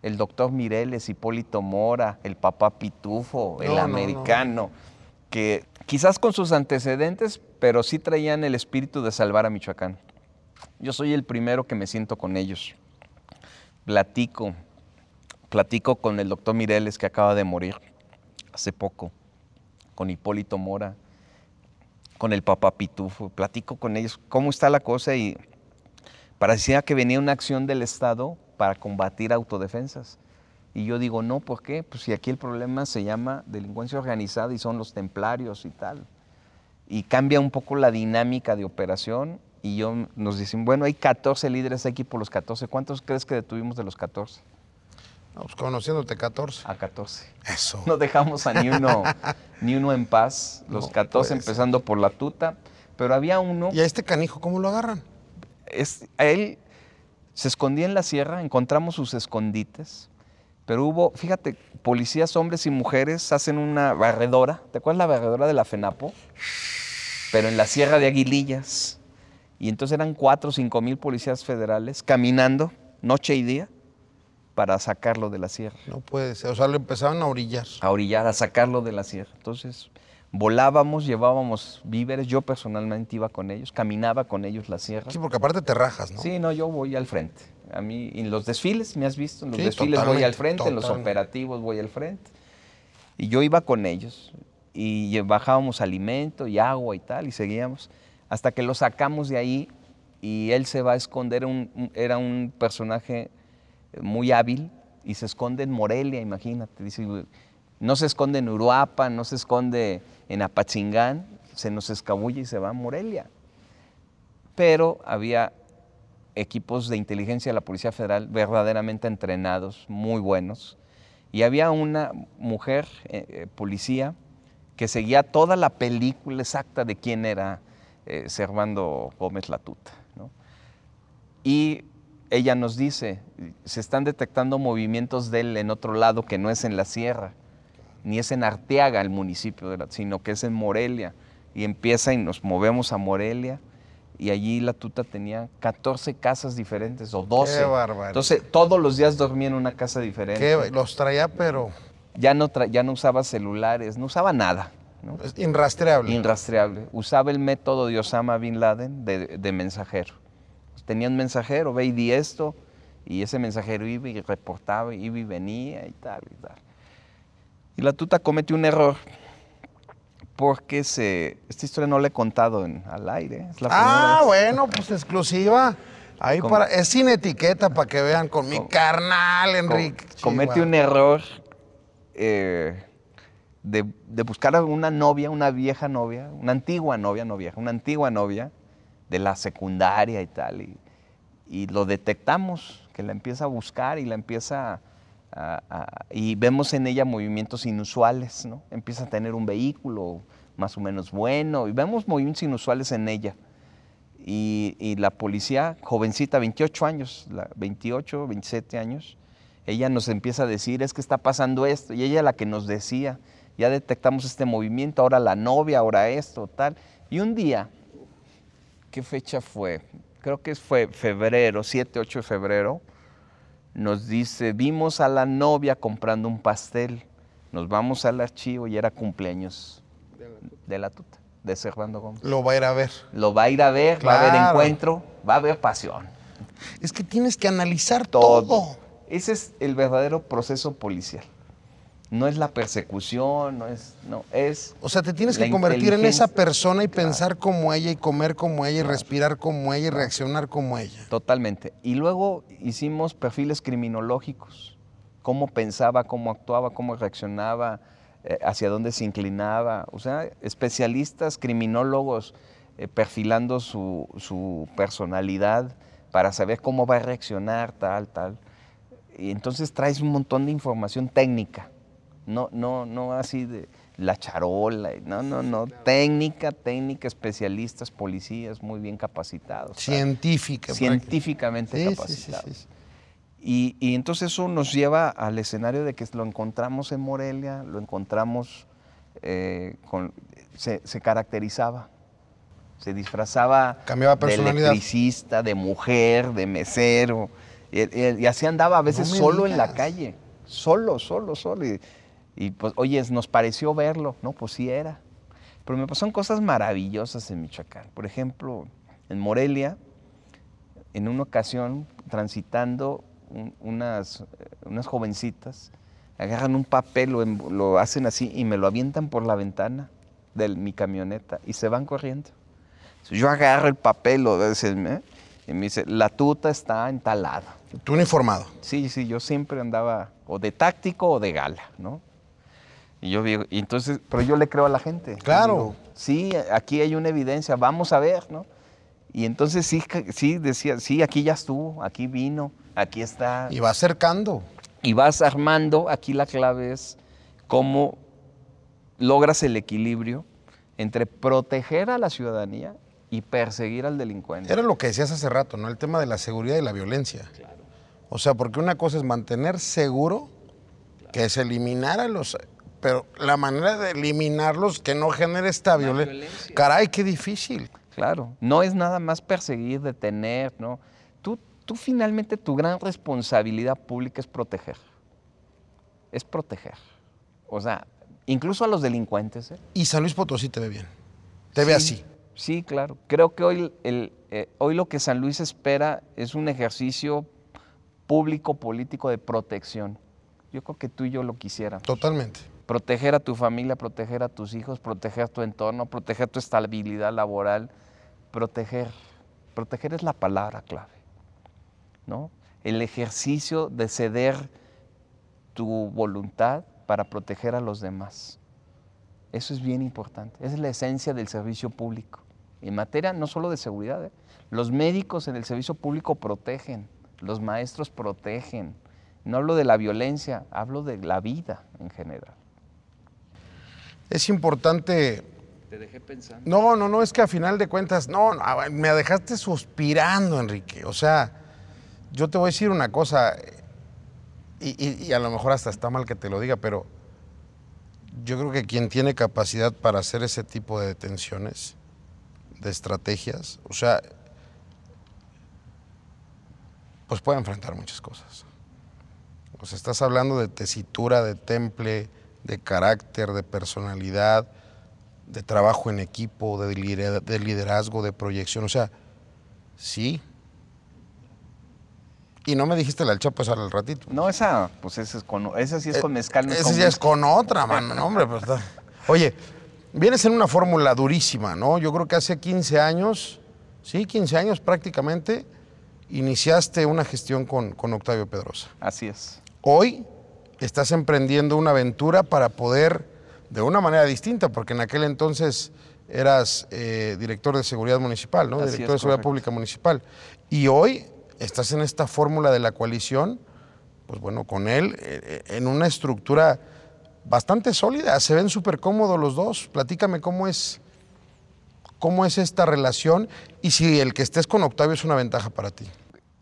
el doctor Mireles, Hipólito Mora, el papá Pitufo, el No, no, no. americano, que quizás con sus antecedentes, pero sí traían el espíritu de salvar a Michoacán. Yo soy el primero que me siento con ellos. Platico, platico con el doctor Mireles que acaba de morir hace poco, con Hipólito Mora, con el papá Pitufo, platico con ellos cómo está la cosa y parecía que venía una acción del Estado para combatir autodefensas. Y yo digo, no, ¿por qué? Pues si aquí el problema se llama delincuencia organizada y son los templarios y tal. Y cambia un poco la dinámica de operación y yo nos dicen, bueno, hay 14 líderes aquí por los 14. ¿Cuántos crees que detuvimos de los 14? Pues conociéndote 14. A 14. Eso. No dejamos a ni uno, ni uno en paz, los No 14 puede ser. empezando por la tuta, pero había uno, ¿Y a este canijo cómo lo agarran? es, a él se escondía en la sierra, encontramos sus escondites, pero hubo, fíjate, policías, hombres y mujeres hacen una barredora, ¿te acuerdas la barredora de la FENAPO? Pero en la sierra de Aguilillas. Y entonces eran cuatro o cinco mil policías federales caminando noche y día para sacarlo de la sierra. No puede ser. O sea, lo empezaban a orillar. a orillar, a sacarlo de la sierra. Entonces, volábamos, llevábamos víveres, yo personalmente iba con ellos, caminaba con ellos la sierra. Sí, porque aparte te rajas, ¿no? Sí, no, yo voy al frente. A mí, en los desfiles, ¿me has visto? En los Sí, desfiles voy totalmente, al frente, en los totalmente. operativos voy al frente. Y yo iba con ellos y bajábamos alimento y agua y tal, y seguíamos, hasta que lo sacamos de ahí y él se va a esconder, un- era un personaje muy hábil y se esconde en Morelia, imagínate, dice, no se esconde en Uruapa, no se esconde en Apachingán, se nos escabulle y se va a Morelia. Pero había equipos de inteligencia de la Policía Federal verdaderamente entrenados, muy buenos. Y había una mujer, eh, eh, policía, que seguía toda la película exacta de quién era eh, Servando Gómez Latuta. ¿no? Y ella nos dice, se están detectando movimientos de él en otro lado que no es en la sierra, ni es en Arteaga, el municipio, de la- sino que es en Morelia. Y empieza y nos movemos a Morelia y allí la tuta tenía 14 casas diferentes o 12. barbaridad. Entonces todos los días dormía en una casa diferente. Que los traía, pero Ya, no tra- ya no usaba celulares, no usaba nada. ¿no? es inrastreable. Inrastreable. Usaba el método de Osama Bin Laden de, de mensajero. Tenía un mensajero, ve y di esto, y ese mensajero iba y reportaba, iba y venía y tal y tal. Y la tuta comete un error porque se, esta historia no la he contado en, al aire. Es la ah, vez. bueno, pues exclusiva. Ahí Com- para, es sin etiqueta para que vean con mi Com- carnal, Enrique. comete Chihuahua. un error eh, de, de buscar a una novia, una vieja novia, una antigua novia, no vieja, una antigua novia de la secundaria y tal. Y, y lo detectamos, que la empieza a buscar y la empieza a, y vemos en ella movimientos inusuales, ¿no? Empieza a tener un vehículo más o menos bueno y vemos movimientos inusuales en ella. Y, y la policía, jovencita, 28 años, la- 28, 27 años, ella nos empieza a decir, es que está pasando esto, y ella la que nos decía, ya detectamos este movimiento, ahora la novia, ahora esto, tal. Y un día, ¿qué fecha fue? Creo que fue febrero, 7, 8 de febrero, nos dice, vimos a la novia comprando un pastel, nos vamos al archivo y era cumpleaños de la tuta, de Servando Gómez. Lo va a ir a ver. Lo va a ir a ver, va a haber encuentro, va a haber pasión. Es que tienes que analizar Todo. todo. Ese es el verdadero proceso policial. No es la persecución, no es, no, es O sea, te tienes que convertir en esa persona y pensar como ella y comer como ella y respirar como ella y reaccionar como ella. totalmente. Y luego hicimos perfiles criminológicos, cómo pensaba, cómo actuaba, cómo reaccionaba, eh, hacia dónde se inclinaba. O sea, especialistas, criminólogos, eh, perfilando su, su personalidad para saber cómo va a reaccionar, tal, tal. Y entonces traes un montón de información técnica, no, no, no así de la charola, no, no, no, técnica, técnica, especialistas, policías muy bien capacitados. Científica. científicamente Sí, capacitados. sí, sí. Y, y entonces eso nos lleva al escenario de que lo encontramos en Morelia, lo encontramos, eh, con, se, se caracterizaba, se disfrazaba Cambiaba de personalidad. electricista, de mujer, de mesero, Y, así andaba a veces No solo en la calle, solo, solo, solo. Y, y, pues, oye, nos pareció verlo, ¿no? Pues sí era. Pero me pasaron cosas maravillosas en Michoacán. Por ejemplo, en Morelia, en una ocasión, transitando, un- unas, eh, unas jovencitas agarran un papel, lo, em- lo hacen así y me lo avientan por la ventana de mi camioneta y se van corriendo. Entonces, yo agarro el papel lo dicen, ¿eh? y me dice, la tuta está en tal lado. Tú uniformado. Sí, sí, yo siempre andaba o de táctico o de gala, ¿no? Y yo digo, y entonces, pero yo le creo a la gente. Claro. digo, sí, aquí hay una evidencia, vamos a ver, ¿no? Y entonces sí, que- sí decía, sí, aquí ya estuvo, aquí vino, aquí está. Y va acercando. Y vas armando, aquí la clave es cómo logras el equilibrio entre proteger a la ciudadanía y perseguir al delincuente. Era lo que decías hace rato, ¿no? El tema de la seguridad y la violencia. O sea, porque una cosa es mantener seguro, que es eliminar a los... Pero la manera de eliminarlos que no genere esta violencia. violencia. Caray, qué difícil. Claro, no es nada más perseguir, detener, ¿no? Tú, tú finalmente tu gran responsabilidad pública es proteger. Es proteger. O sea, incluso a los delincuentes. ¿eh? Y San Luis Potosí te ve bien. Te ve Sí, así. Sí, claro. Creo que hoy, el, eh, hoy lo que San Luis espera es un ejercicio público, político de protección. Yo creo que tú y yo lo quisiéramos. Totalmente. Proteger a tu familia, proteger a tus hijos, proteger tu entorno, proteger tu estabilidad laboral. Proteger. Proteger es la palabra clave. ¿no? El ejercicio de ceder tu voluntad para proteger a los demás. Eso es bien importante. Es la esencia del servicio público. En materia no solo de seguridad, ¿eh? los médicos en el servicio público protegen, los maestros protegen. No hablo de la violencia, hablo de la vida en general. Es importante... Te dejé pensando. No, no, no, es que a final de cuentas, no, no, me dejaste suspirando, Enrique. O sea, yo te voy a decir una cosa, y, y- y a lo mejor hasta está mal que te lo diga, pero yo creo que quien tiene capacidad para hacer ese tipo de detenciones, de estrategias, o sea, pues puede enfrentar muchas cosas. O sea, estás hablando de tesitura, de temple, de carácter, de personalidad, de trabajo en equipo, de, lidera- de liderazgo, de proyección. O sea, sí. Y no me dijiste la del Chapo esa al ratito. No, esa, pues esa, es con, esa sí es con Eh, mezcal. no es Ese con ya es con otra, mano. No, hombre, pues Oye, vienes en una fórmula durísima, ¿no? Yo creo que hace 15 años, sí, 15 años prácticamente, iniciaste una gestión con, con Octavio Pedrosa. Así es. Hoy estás emprendiendo una aventura para poder, de una manera distinta, porque en aquel entonces eras eh, director de seguridad municipal, ¿no? Así director de seguridad pública municipal. Y hoy estás en esta fórmula de la coalición, pues bueno, con él, eh, en una estructura bastante sólida. Se ven súper cómodos los dos. Platícame cómo es, cómo es esta relación y si el que estés con Octavio es una ventaja para ti.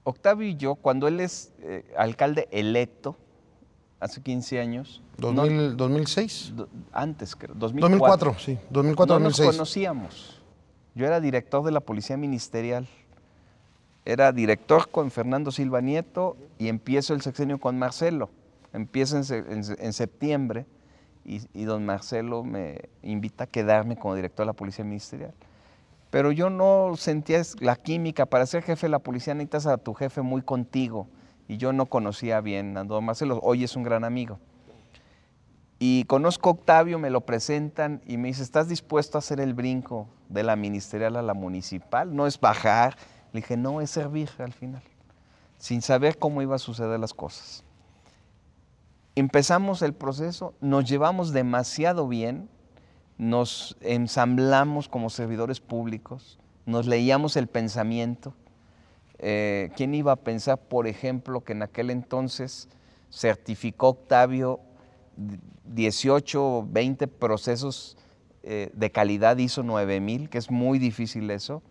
Octavio y yo, cuando él es eh, alcalde electo, hace 15 años, no- 2000, 2006. do- antes, creo, 2004, 2004, sí, 2004, no nos 2006. conocíamos. Yo era director de la Policía Ministerial. Era director con Fernando Silva Nieto y empiezo el sexenio con Marcelo. Empiezo en, en en septiembre y, y don Marcelo me invita a quedarme como director de la Policía Ministerial. Pero yo no sentía la química. Para ser jefe de la policía necesitas a tu jefe muy contigo. Y yo no conocía bien a don Marcelo. Hoy es un gran amigo. Y conozco a Octavio, me lo presentan y me dice, ¿estás dispuesto a hacer el brinco de la ministerial a la municipal? No es bajar. Le dije, no, es servir al final, sin saber cómo iba a suceder las cosas. Empezamos el proceso, nos llevamos demasiado bien, nos ensamblamos como servidores públicos, nos leíamos el pensamiento. Eh, ¿Quién iba a pensar, por ejemplo, que en aquel entonces certificó Octavio 18 o 20 procesos eh, de calidad ISO 9000, que es muy difícil eso,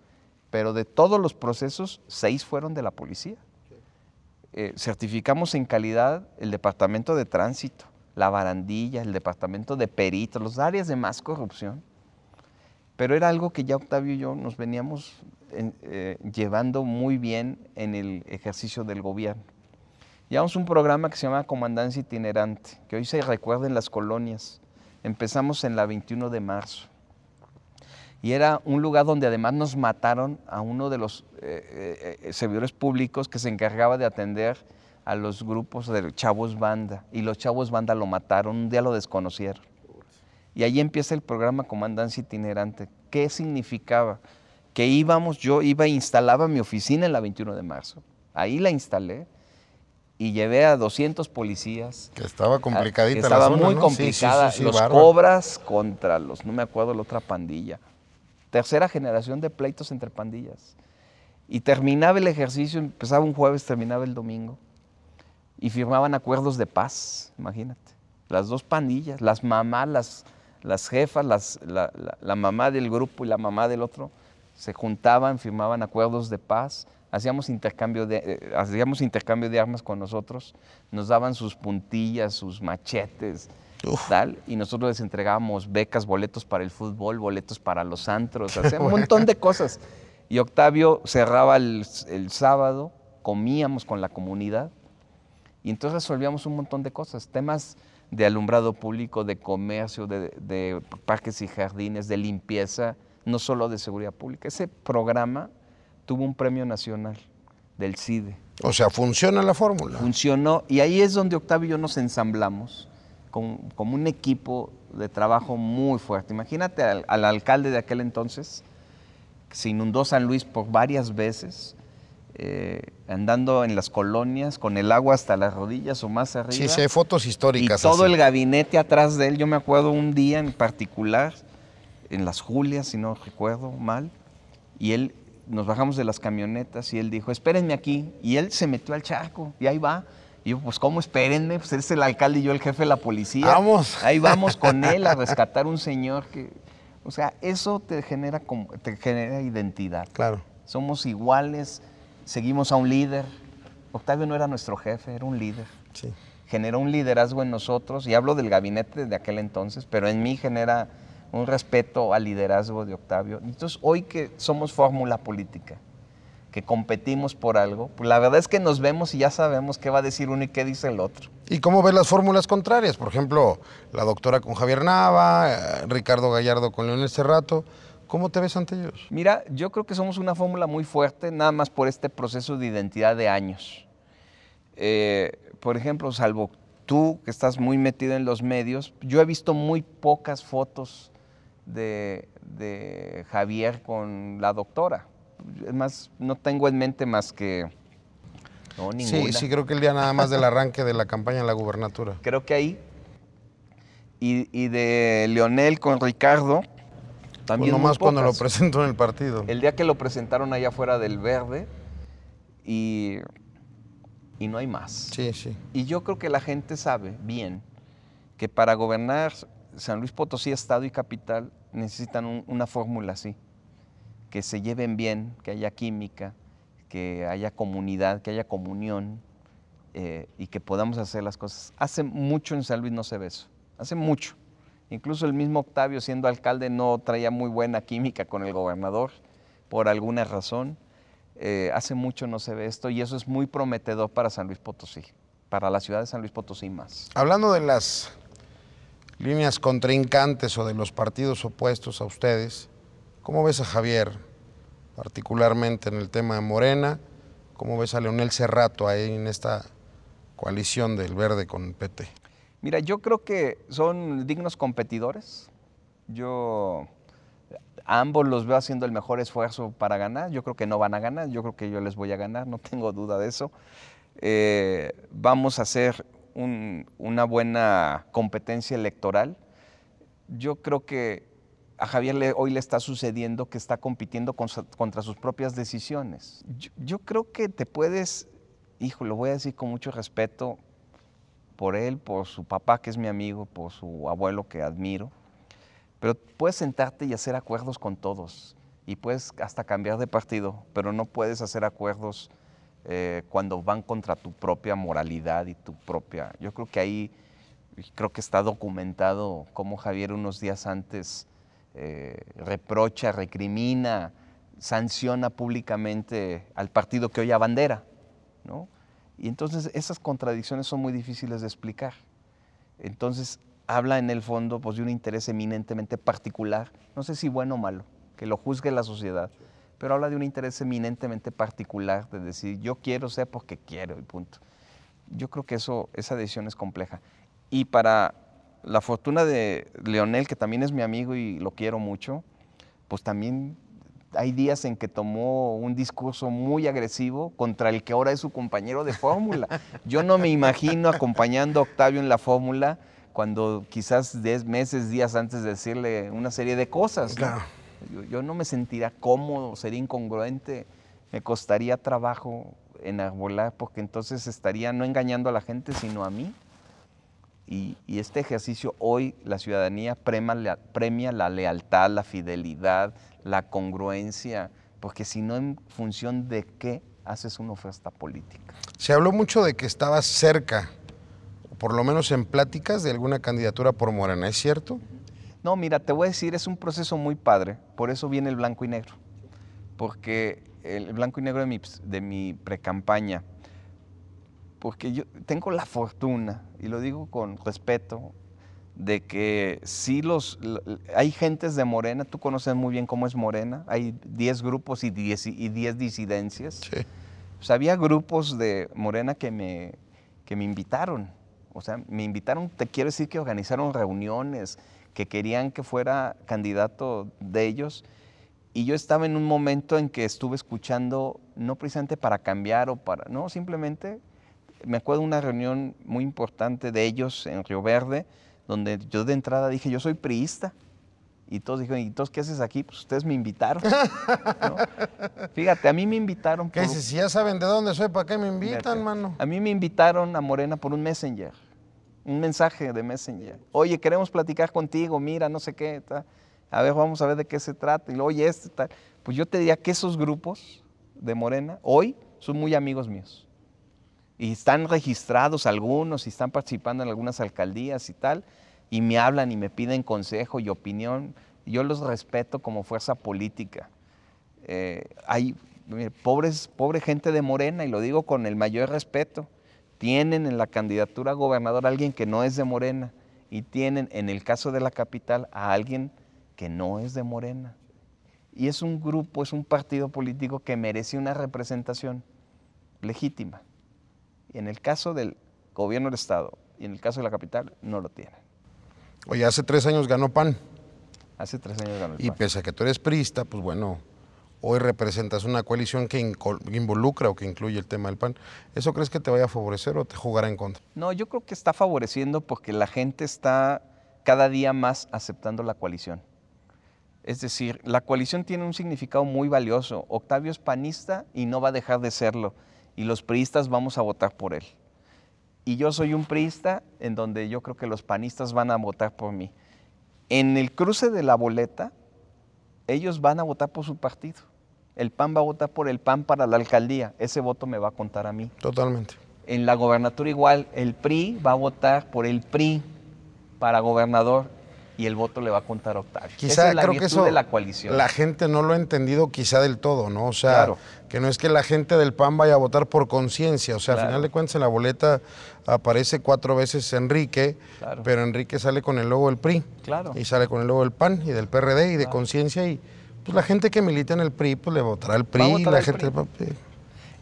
pero de todos los procesos, seis fueron de la policía. Eh, certificamos en calidad el departamento de tránsito, la barandilla, el departamento de peritos, las áreas de más corrupción. Pero era algo que ya Octavio y yo nos veníamos eh, llevando muy bien en el ejercicio del gobierno. Llevamos un programa que se llama Comandancia Itinerante, que hoy se recuerda en las colonias. Empezamos en la 21 de marzo. Y era un lugar donde además nos mataron a uno de los eh, eh, servidores públicos que se encargaba de atender a los grupos de chavos banda. Y los chavos banda lo mataron, un día lo desconocieron. Y ahí empieza el programa Comandancia Itinerante. ¿Qué significaba? Que íbamos, yo iba e instalaba mi oficina en la 21 de marzo. Ahí la instalé y llevé a 200 policías. Que estaba complicadita que estaba la zona, muy ¿no? complicada. Sí, sí, sí, los bárbaro. cobras contra los, no me acuerdo la otra pandilla. Tercera generación de pleitos entre pandillas. Y terminaba el ejercicio, empezaba un jueves, terminaba el domingo. Y firmaban acuerdos de paz, imagínate. Las dos pandillas, las mamás, las, las jefas, las- la, la- la mamá del grupo y la mamá del otro, se juntaban, firmaban acuerdos de paz, hacíamos intercambio de, eh, hacíamos intercambio de armas con nosotros, nos daban sus puntillas, sus machetes, tal, y nosotros les entregábamos becas, boletos para el fútbol, boletos para los antros, hacíamos un montón de cosas. Y Octavio cerraba el, el sábado, comíamos con la comunidad, y entonces resolvíamos un montón de cosas, temas de alumbrado público, de comercio, de, de parques y jardines, de limpieza, no solo de seguridad pública. Ese programa tuvo un premio nacional del CIDE. O sea, funciona la fórmula. Funcionó y ahí es donde Octavio y yo nos ensamblamos con- como un equipo de trabajo muy fuerte. Imagínate al, al alcalde de aquel entonces, que se inundó San Luis por varias veces, eh, andando en las colonias con el agua hasta las rodillas o más arriba. Sí, sí, hay fotos Y históricas. todo así. el gabinete atrás de él, yo me acuerdo un día en particular, en las Julias, si no recuerdo mal, y él, nos bajamos de las camionetas y él dijo, espérenme aquí, y él se metió al charco, y ahí va. Y yo, pues, ¿cómo espérenme? Pues es el alcalde y yo el jefe de la policía. Vamos. Ahí vamos con él a rescatar un señor que... O sea, eso te genera, te genera identidad. Claro. Somos iguales, seguimos a un líder. Octavio no era nuestro jefe, era un líder Sí. generó un liderazgo en nosotros, y hablo del gabinete de aquel entonces, pero en mí genera un respeto al liderazgo de Octavio. Entonces, hoy que somos fórmula política, que competimos por algo, pues la verdad es que nos vemos y ya sabemos qué va a decir uno y qué dice el otro. ¿Y cómo ves las fórmulas contrarias? Por ejemplo, la doctora con Javier Nava, eh, Ricardo Gallardo con Leonel Cerrato. ¿Cómo te ves ante ellos? Mira, yo creo que somos una fórmula muy fuerte, nada más por este proceso de identidad de años. Eh, por ejemplo, salvo tú, que estás muy metido en los medios, yo he visto muy pocas fotos de, de Javier con la doctora. Es más, no tengo en mente más que... No, ninguna. Sí, sí, creo que el día nada más del arranque de la campaña en la gubernatura. Creo que ahí. Y, y de Leonel con Ricardo, Pues también muy nomás cuando lo presentó en el partido. El día que lo presentaron allá afuera del Verde y, y no hay más. Sí, sí. Y yo creo que la gente sabe bien que para gobernar San Luis Potosí, Estado y Capital, necesitan un- una fórmula así. Que se lleven bien, que haya química, que haya comunidad, que haya comunión eh, y que podamos hacer las cosas. Hace mucho en San Luis no se ve eso. Hace mucho. Incluso el mismo Octavio, siendo alcalde, no traía muy buena química con el gobernador por alguna razón. Eh, hace mucho no se ve esto y eso es muy prometedor para San Luis Potosí, para la ciudad de San Luis Potosí más. Hablando de las líneas contrincantes o de los partidos opuestos a ustedes, ¿cómo ves a Javier, particularmente en el tema de Morena? ¿Cómo ves a Leonel Cerrato ahí en esta coalición del Verde con el PT? Mira, yo creo que son dignos competidores. Yo ambos los veo haciendo el mejor esfuerzo para ganar. Yo creo que no van a ganar, yo creo que yo les voy a ganar, no tengo duda de eso. Eh, vamos a hacer un- una buena competencia electoral. Yo creo que a Javier hoy le está sucediendo que está compitiendo contra sus propias decisiones. Yo, yo creo que te puedes, hijo, lo voy a decir con mucho respeto, por él, por su papá que es mi amigo, por su abuelo que admiro. Pero puedes sentarte y hacer acuerdos con todos y puedes hasta cambiar de partido, pero no puedes hacer acuerdos eh, cuando van contra tu propia moralidad y tu propia... Yo creo que ahí, creo que está documentado cómo Javier unos días antes eh, reprocha, recrimina sanciona públicamente al partido que hoy abandera, ¿no? Y entonces esas contradicciones son muy difíciles de explicar. Entonces habla en el fondo pues, de un interés eminentemente particular, no sé si bueno o malo, que lo juzgue la sociedad, pero habla de un interés eminentemente particular, de decir yo quiero ser porque quiero y punto. Yo creo que eso, esa decisión es compleja. Y para la fortuna de Leonel, que también es mi amigo y lo quiero mucho, pues también hay días en que tomó un discurso muy agresivo contra el que ahora es su compañero de fórmula. Yo no me imagino acompañando a Octavio en la fórmula cuando quizás 10 meses, días antes de decirle una serie de cosas. Yo, no me sentiría cómodo, sería incongruente, me costaría trabajo enarbolar porque entonces estaría no engañando a la gente, sino a mí. Y, este ejercicio hoy la ciudadanía premia la lealtad, la fidelidad, la congruencia, porque si no, en función de qué haces una oferta política. Se habló mucho de que estabas cerca, por lo menos en pláticas, de alguna candidatura por Morena, ¿es cierto? No, mira, te voy a decir, es un proceso muy padre, por eso viene el blanco y negro, porque el blanco y negro de mi, de mi precampaña, porque yo tengo la fortuna, y lo digo con respeto, de que sí los, hay gentes de Morena, tú conoces muy bien cómo es Morena, hay 10 grupos y 10 y disidencias. Sí. Pues había grupos de Morena que me, que me invitaron, o sea, me invitaron, te quiero decir que organizaron reuniones, que querían que fuera candidato de ellos, y yo estaba en un momento en que estuve escuchando, no precisamente para cambiar o para, no, simplemente, me acuerdo de una reunión muy importante de ellos en Río Verde, donde yo de entrada dije, yo soy priista. Y todos dijeron, ¿y todos qué haces aquí? Pues ustedes me invitaron. Fíjate, a mí me invitaron. ¿Qué dices? Si ya saben de dónde soy, ¿para qué me invitan, mano? A mí me invitaron a Morena por un messenger, un mensaje de messenger. Oye, queremos platicar contigo, mira, no sé qué. A ver, vamos a ver de qué se trata. Y luego, oye, este tal. Pues yo te diría que esos grupos de Morena hoy son muy amigos míos y están registrados algunos y están participando en algunas alcaldías y tal, y me hablan y me piden consejo y opinión. Yo los respeto como fuerza política. Eh, hay pobres, pobre gente de Morena, y lo digo con el mayor respeto, tienen en la candidatura a gobernador a alguien que no es de Morena, y tienen en el caso de la capital a alguien que no es de Morena. Y es un grupo, es un partido político que merece una representación legítima. Y en el caso del gobierno del Estado y en el caso de la capital, no lo tienen. Oye, hace tres años ganó PAN. Hace tres años ganó el Y pese a que tú eres priista, pues bueno, hoy representas una coalición que involucra o que incluye el tema del PAN. ¿Eso crees que te vaya a favorecer o te jugará en contra? No, yo creo que está favoreciendo porque la gente está cada día más aceptando la coalición. Es decir, la coalición tiene un significado muy valioso. Octavio es panista y no va a dejar de serlo y los priistas vamos a votar por él. Y yo soy un priista en donde yo creo que los panistas van a votar por mí. En el cruce de la boleta, ellos van a votar por su partido. El PAN va a votar por el PAN para la alcaldía. Ese voto me va a contar a mí. Totalmente. En la gobernatura igual, el PRI va a votar por el PRI para gobernador y el voto le va a contar a Octavio. Quizá la creo que eso de la coalición. La gente no lo ha entendido quizá del todo, ¿no? O sea, que no es que la gente del PAN vaya a votar por conciencia, o sea, al final de cuentas en la boleta aparece cuatro veces Enrique, pero Enrique sale con el logo del PRI. Claro. Y sale con el logo del PAN y del PRD y de conciencia y pues la gente que milita en el PRI pues le votará al PRI, la gente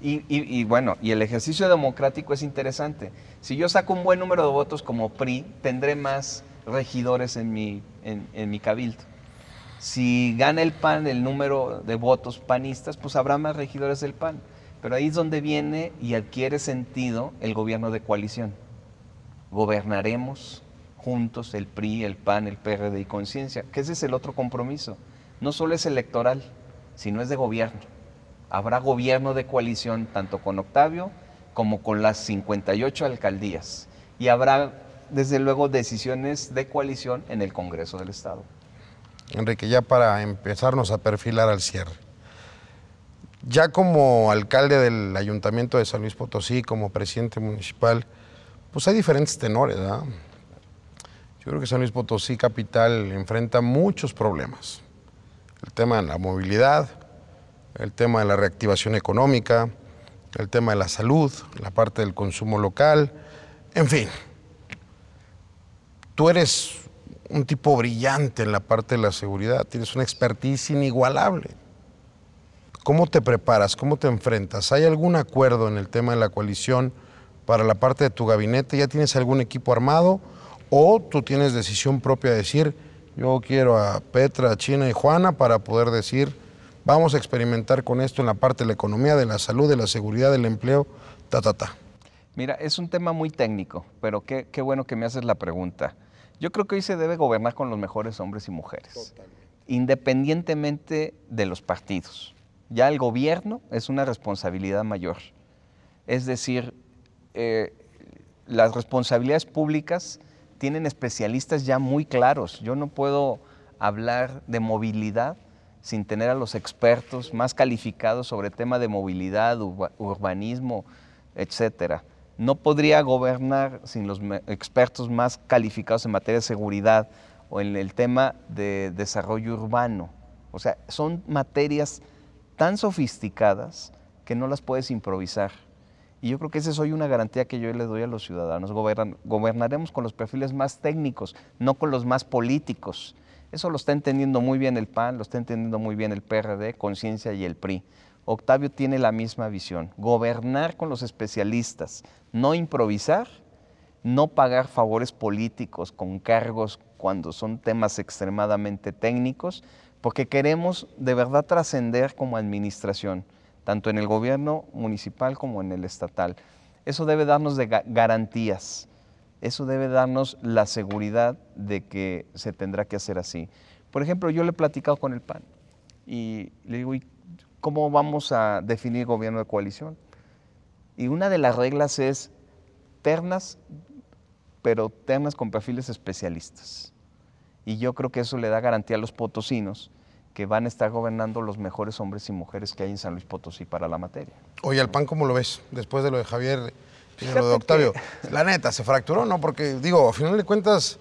Y, y, bueno, y el ejercicio democrático es interesante. Si yo saco un buen número de votos como PRI, tendré más regidores en mi, en, mi cabildo. Si gana el PAN el número de votos panistas, pues habrá más regidores del PAN. Pero ahí es donde viene y adquiere sentido el gobierno de coalición. Gobernaremos juntos el PRI, el PAN, el PRD y Conciencia, que ese es el otro compromiso. No solo es electoral, sino es de gobierno. Habrá gobierno de coalición tanto con Octavio como con las 58 alcaldías. Y habrá desde luego, decisiones de coalición en el Congreso del Estado. Enrique, ya para empezarnos a perfilar al cierre. Ya como alcalde del Ayuntamiento de San Luis Potosí, como presidente municipal, pues hay diferentes tenores, ¿verdad? Yo creo que San Luis Potosí capital enfrenta muchos problemas. El tema de la movilidad, el tema de la reactivación económica, el tema de la salud, la parte del consumo local, en fin. Tú eres un tipo brillante en la parte de la seguridad, tienes una expertise inigualable. ¿Cómo te preparas? ¿Cómo te enfrentas? ¿Hay algún acuerdo en el tema de la coalición para la parte de tu gabinete? ¿Ya tienes algún equipo armado? ¿O tú tienes decisión propia de decir, yo quiero a Petra, China y Juana para poder decir, vamos a experimentar con esto en la parte de la economía, de la salud, de la seguridad, del empleo, ta, ta, ta? Mira, es un tema muy técnico, pero qué, qué bueno que me haces la pregunta. Yo creo que hoy se debe gobernar con los mejores hombres y mujeres, independientemente de los partidos. Ya el gobierno es una responsabilidad mayor. Es decir, eh, las responsabilidades públicas tienen especialistas ya muy claros. Yo no puedo hablar de movilidad sin tener a los expertos más calificados sobre tema de movilidad, urbanismo, etcétera. No podría gobernar sin los expertos más calificados en materia de seguridad o en el tema de desarrollo urbano. O sea, son materias tan sofisticadas que no las puedes improvisar. Y yo creo que esa es hoy una garantía que yo le doy a los ciudadanos. gobernaremos con los perfiles más técnicos, no con los más políticos. Eso lo está entendiendo muy bien el PAN, lo está entendiendo muy bien el PRD, Conciencia y el PRI. Octavio tiene la misma visión, gobernar con los especialistas, no improvisar, no pagar favores políticos con cargos cuando son temas extremadamente técnicos, porque queremos de verdad trascender como administración tanto en el gobierno municipal como en el estatal. Eso debe darnos de garantías, eso debe darnos la seguridad de que se tendrá que hacer así. Por ejemplo, yo le he platicado con el PAN y le digo, ¿y cómo vamos a definir gobierno de coalición? Y una de las reglas es ternas, pero ternas con perfiles especialistas. Y yo creo que eso le da garantía a los potosinos que van a estar gobernando los mejores hombres y mujeres que hay en San Luis Potosí para la materia. Oye, ¿al PAN cómo lo ves después de lo de Javier y de lo de Octavio? La neta, se fracturó, ¿no? Porque, digo, a final de cuentas,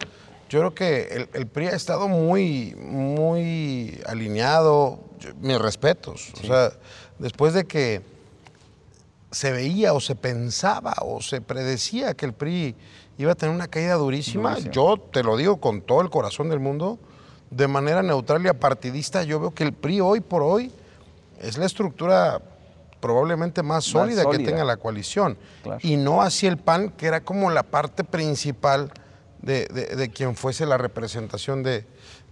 yo creo que el, PRI ha estado muy, muy alineado, mis respetos. O sea, después de que se veía o se pensaba o se predecía que el PRI iba a tener una caída durísima, yo te lo digo con todo el corazón del mundo, de manera neutral y apartidista, yo veo que el PRI hoy por hoy es la estructura probablemente más sólida, que tenga la coalición. Y no así el PAN, que era como la parte principal de, quien fuese la representación de,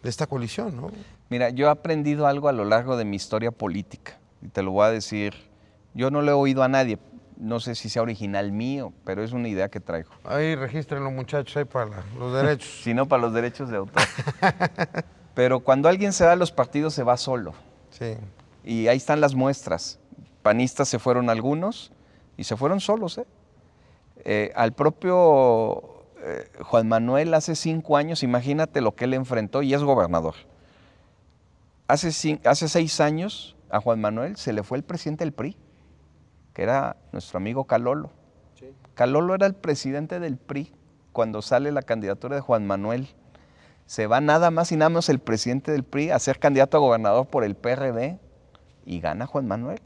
de, esta coalición. ¿no? Mira, yo he aprendido algo a lo largo de mi historia política, y te lo voy a decir. Yo no lo he oído a nadie, no sé si sea original mío, pero es una idea que traigo. Ahí registren los muchachos ahí para los derechos. si no, para los derechos de autor. pero cuando alguien se va a los partidos, se va solo. Sí. Y ahí están las muestras. Panistas se fueron algunos y se fueron solos. ¿eh? eh al propio eh, Juan Manuel hace cinco años, imagínate lo que él enfrentó y es gobernador. Hace, hace seis años a Juan Manuel se le fue el presidente del PRI que era nuestro amigo Calolo. Calolo era el presidente del PRI cuando sale la candidatura de Juan Manuel. Se va nada más y nada menos el presidente del PRI a ser candidato a gobernador por el PRD y gana Juan Manuel.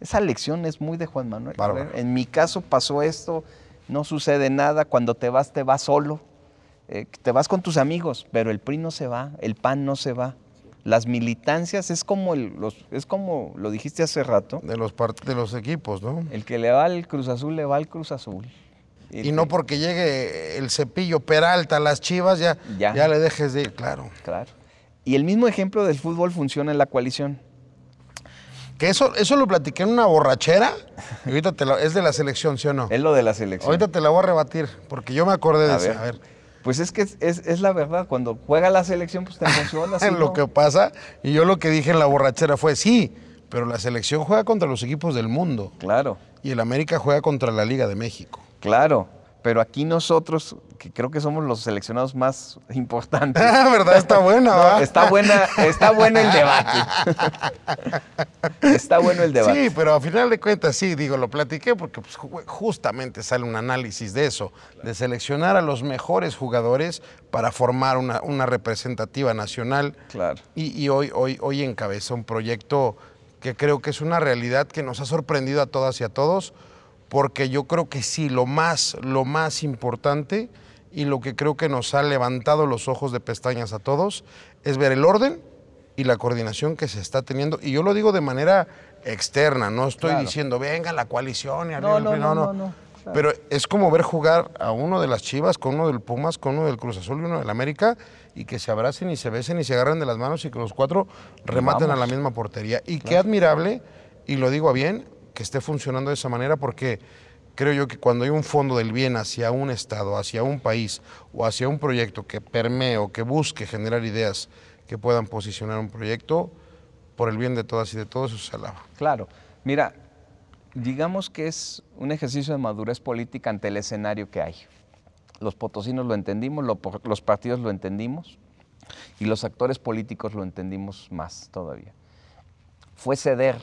Esa elección es muy de Juan Manuel. en mi caso pasó esto, no sucede nada, cuando te vas te vas solo, eh, te vas con tus amigos, pero el PRI no se va, el PAN no se va. Las militancias es como, los, es como lo dijiste hace rato. De los, de los equipos, ¿no? El que le va al Cruz Azul, le va al Cruz Azul. Y, no porque llegue el cepillo Peralta a las chivas, ya, ya. le dejes de ir, claro. Claro. Y el mismo ejemplo del fútbol funciona en la coalición. Que eso, eso lo platiqué en una borrachera. Y ahorita te es de la selección, ¿sí o no? Es lo de la selección. Ahorita te la voy a rebatir, porque yo me acordé de eso. A ver. Pues es que es, la verdad, cuando juega la selección, pues te emociona. lo que pasa, y yo lo que dije en la borrachera fue, sí, pero la selección juega contra los equipos del mundo. Claro. Y el América juega contra la Liga de México. Claro pero aquí nosotros, que creo que somos los seleccionados más importantes. Ah, ¿verdad? Está buena, Está buena, está bueno el debate. está bueno el debate. Sí, pero a final de cuentas, sí, digo, lo platiqué porque pues, justamente sale un análisis de eso, de seleccionar a los mejores jugadores para formar una, representativa nacional. Claro. Y, y, hoy, hoy, hoy encabeza un proyecto que creo que es una realidad que nos ha sorprendido a todas y a todos, porque yo creo que sí, lo más, lo más importante y lo que creo que nos ha levantado los ojos de pestañas a todos es ver el orden y la coordinación que se está teniendo. Y yo lo digo de manera externa, no estoy Claro. diciendo, venga la coalición y No, arriba no, PRI", no, no, no, claro. Pero es como ver jugar a uno de las Chivas con uno del Pumas, con uno del Cruz Azul y uno del América y que se abracen y se besen y se agarren de las manos y que los cuatro rematen a la misma portería. Y qué admirable, y lo digo a bien, que esté funcionando de esa manera porque creo yo que cuando hay un fondo del bien hacia un Estado, hacia un país o hacia un proyecto que permee o que busque generar ideas que puedan posicionar un proyecto, por el bien de todas y de todos, eso se alaba. Claro. Mira, digamos que es un ejercicio de madurez política ante el escenario que hay. Los potosinos lo entendimos, lo- los partidos lo entendimos y los actores políticos lo entendimos más todavía. Fue ceder.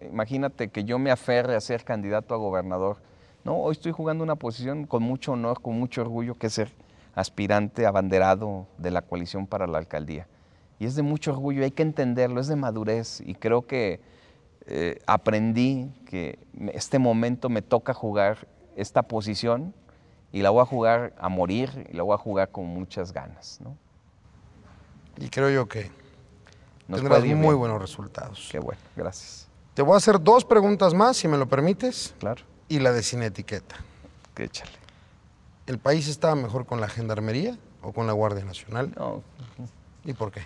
Imagínate que yo me aferre a ser candidato a gobernador. No, hoy estoy jugando una posición con mucho honor, con mucho orgullo, que es ser aspirante abanderado de la coalición para la alcaldía. Y es de mucho orgullo, hay que entenderlo, es de madurez. Y creo que eh, aprendí que este momento me toca jugar esta posición y la voy a jugar a morir y la voy a jugar con muchas ganas. ¿no? Y creo yo que Nos tendrás muy bien. buenos resultados. Qué bueno, gracias. Te voy a hacer dos preguntas más, si me lo permites, Claro, y la de sin etiqueta. que échale. ¿El país estaba mejor con la Gendarmería o con la Guardia Nacional? No, ¿Y por qué?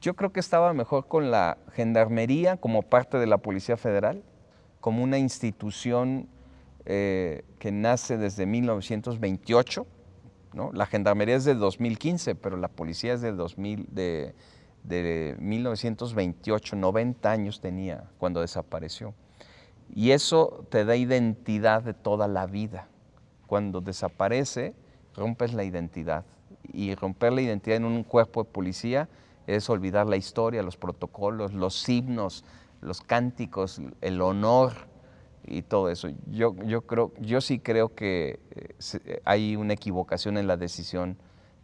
Yo creo que estaba mejor con la Gendarmería como parte de la Policía Federal, como una institución eh, que nace desde 1928. ¿no? La Gendarmería es de 2015, pero la Policía es de, 2000, de, de 1928, 90 años tenía cuando desapareció. Y eso te da identidad de toda la vida. Cuando desaparece, rompes la identidad. Y romper la identidad en un cuerpo de policía es olvidar la historia, los protocolos, los himnos, los cánticos, el honor y todo eso. Yo, yo, creo, yo sí creo que eh, hay una equivocación en la decisión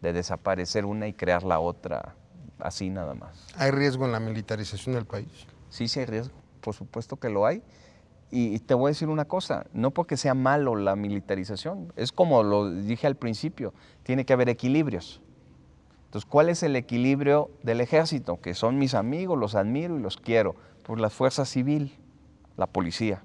de desaparecer una y crear la otra, así nada más. ¿Hay riesgo en la militarización del país? Sí, sí hay riesgo, por supuesto que lo hay. Y te voy a decir una cosa, no porque sea malo la militarización, es como lo dije al principio, tiene que haber equilibrios. Entonces, ¿cuál es el equilibrio del ejército? Que son mis amigos, los admiro y los quiero, por la fuerza civil, la policía.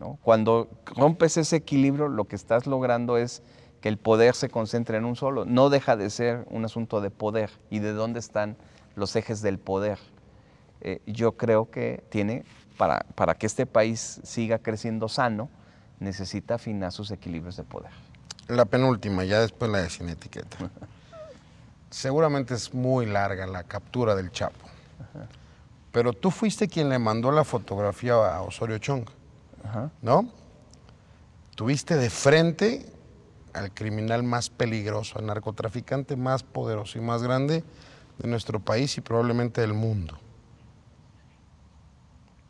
¿no? Cuando rompes ese equilibrio, lo que estás logrando es que el poder se concentre en un solo. No deja de ser un asunto de poder y de dónde están los ejes del poder. Eh, yo creo que tiene, para, para que este país siga creciendo sano, necesita afinar sus equilibrios de poder. La penúltima, ya después la de sin etiqueta. Seguramente es muy larga la captura del Chapo. Pero tú fuiste quien le mandó la fotografía a Osorio Chong, Ajá. ¿no? Tuviste de frente al criminal más peligroso, al narcotraficante más poderoso y más grande de nuestro país y probablemente del mundo.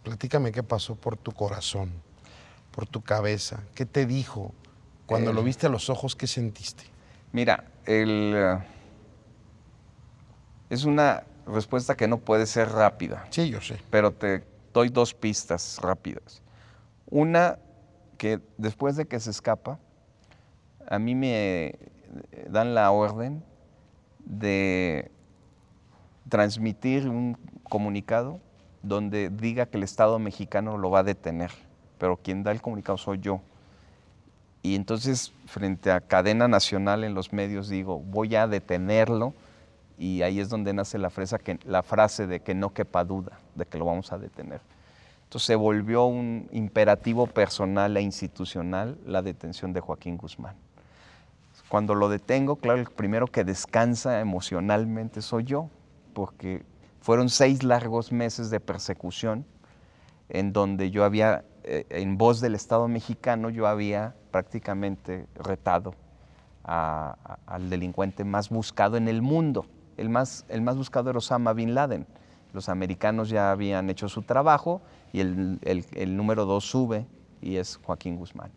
Platícame qué pasó por tu corazón, por tu cabeza, qué te dijo cuando Eh. lo viste a los ojos, qué sentiste. Mira, el, eh, es una respuesta que no puede ser rápida. Sí, yo sé. pero te doy dos pistas rápidas. Una, que después de que se escapa, a mí me dan la orden de transmitir un comunicado donde diga que el Estado mexicano lo va a detener, pero quien da el comunicado soy yo. Y entonces, frente a cadena nacional en los medios, digo, voy a detenerlo y ahí es donde nace la, fresa la frase de que no quepa duda de que lo vamos a detener. Entonces se volvió un imperativo personal e institucional la detención de Joaquín Guzmán. Cuando lo detengo, claro, el primero que descansa emocionalmente soy yo, porque fueron seis largos meses de persecución en donde yo había, eh, en voz del Estado mexicano, yo había prácticamente retado al delincuente más buscado en el mundo. El más, el más buscado era Osama Bin Laden. Los americanos ya habían hecho su trabajo y el número dos sube y es Joaquín Guzmán.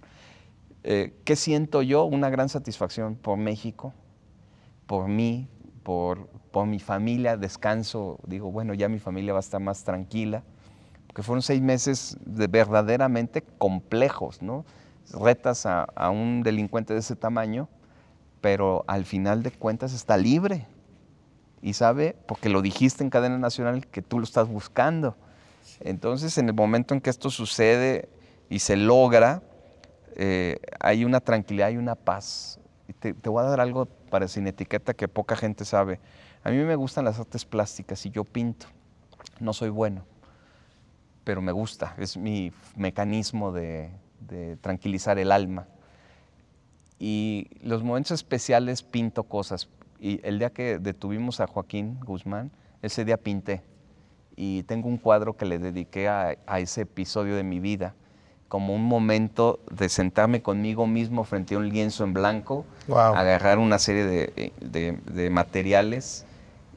Eh, ¿Qué siento yo? Una gran satisfacción por México, por mí, por, por mi familia. Descanso, digo, bueno, ya mi familia va a estar más tranquila, que fueron seis meses de verdaderamente complejos, ¿no? Retas a, a un delincuente de ese tamaño, pero al final de cuentas está libre y sabe, porque lo dijiste en cadena nacional, que tú lo estás buscando. Entonces, en el momento en que esto sucede y se logra, eh, hay una tranquilidad y una paz. Y te, voy a dar algo para sin etiqueta que poca gente sabe. A mí me gustan las artes plásticas y yo pinto. No soy bueno, pero me gusta. Es mi mecanismo de, tranquilizar el alma. Y los momentos especiales pinto cosas. Y el día que detuvimos a Joaquín Guzmán, ese día pinté. Y tengo un cuadro que le dediqué a ese episodio de mi vida como un momento de sentarme conmigo mismo frente a un lienzo en blanco, Wow. agarrar una serie de, de- de materiales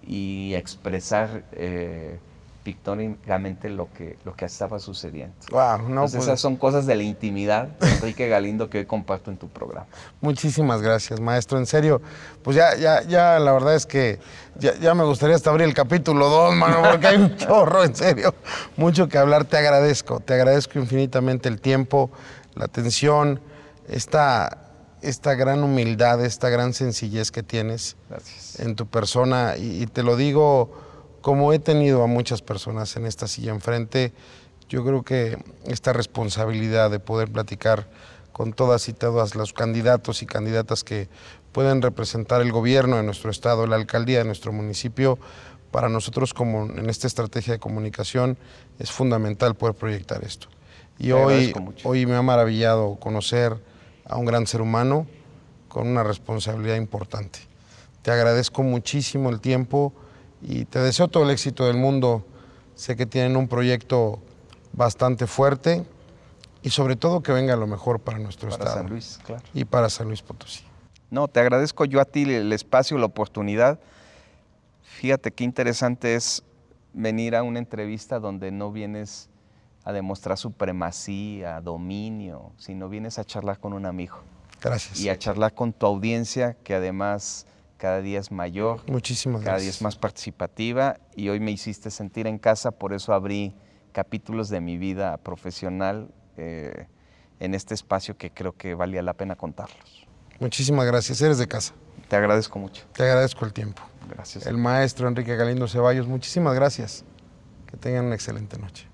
y expresar eh, pictóricamente lo que, lo que estaba sucediendo. Wow, no, Entonces, pues, esas son cosas de la intimidad de Enrique Galindo que hoy comparto en tu programa. Muchísimas gracias, maestro. En serio, pues ya, ya, ya, la verdad es que ya, ya me gustaría hasta abrir el capítulo 2, mano, porque hay un chorro, en serio. Mucho que hablar. Te agradezco, te agradezco infinitamente el tiempo, la atención, esta, esta gran humildad, esta gran sencillez que tienes Gracias. en tu persona. Y, y te lo digo como he tenido a muchas personas en esta silla enfrente. Yo creo que esta responsabilidad de poder platicar con todas y todas los candidatos y candidatas que pueden representar el gobierno de nuestro estado, la alcaldía de nuestro municipio, para nosotros como en esta estrategia de comunicación es fundamental poder proyectar esto. Y hoy, hoy me ha maravillado conocer a un gran ser humano con una responsabilidad importante. Te agradezco muchísimo el tiempo y te deseo todo el éxito del mundo. Sé que tienen un proyecto bastante fuerte y sobre todo que venga lo mejor para nuestro Para estado San Luis, claro. y para San Luis Potosí. No, te agradezco yo a ti el espacio, la oportunidad. Fíjate qué interesante es venir a una entrevista donde no vienes a demostrar supremacía, dominio, sino vienes a charlar con un amigo Gracias. y a charlar con tu audiencia que además cada día es mayor, Muchísimas cada día es más participativa y hoy me hiciste sentir en casa, por eso abrí capítulos de mi vida profesional eh, en este espacio que creo que valía la pena contarlos. Muchísimas gracias. Eres de casa. Te agradezco mucho. Te agradezco el tiempo. Gracias. El maestro Enrique Galindo Ceballos, muchísimas gracias. Que tengan una excelente noche.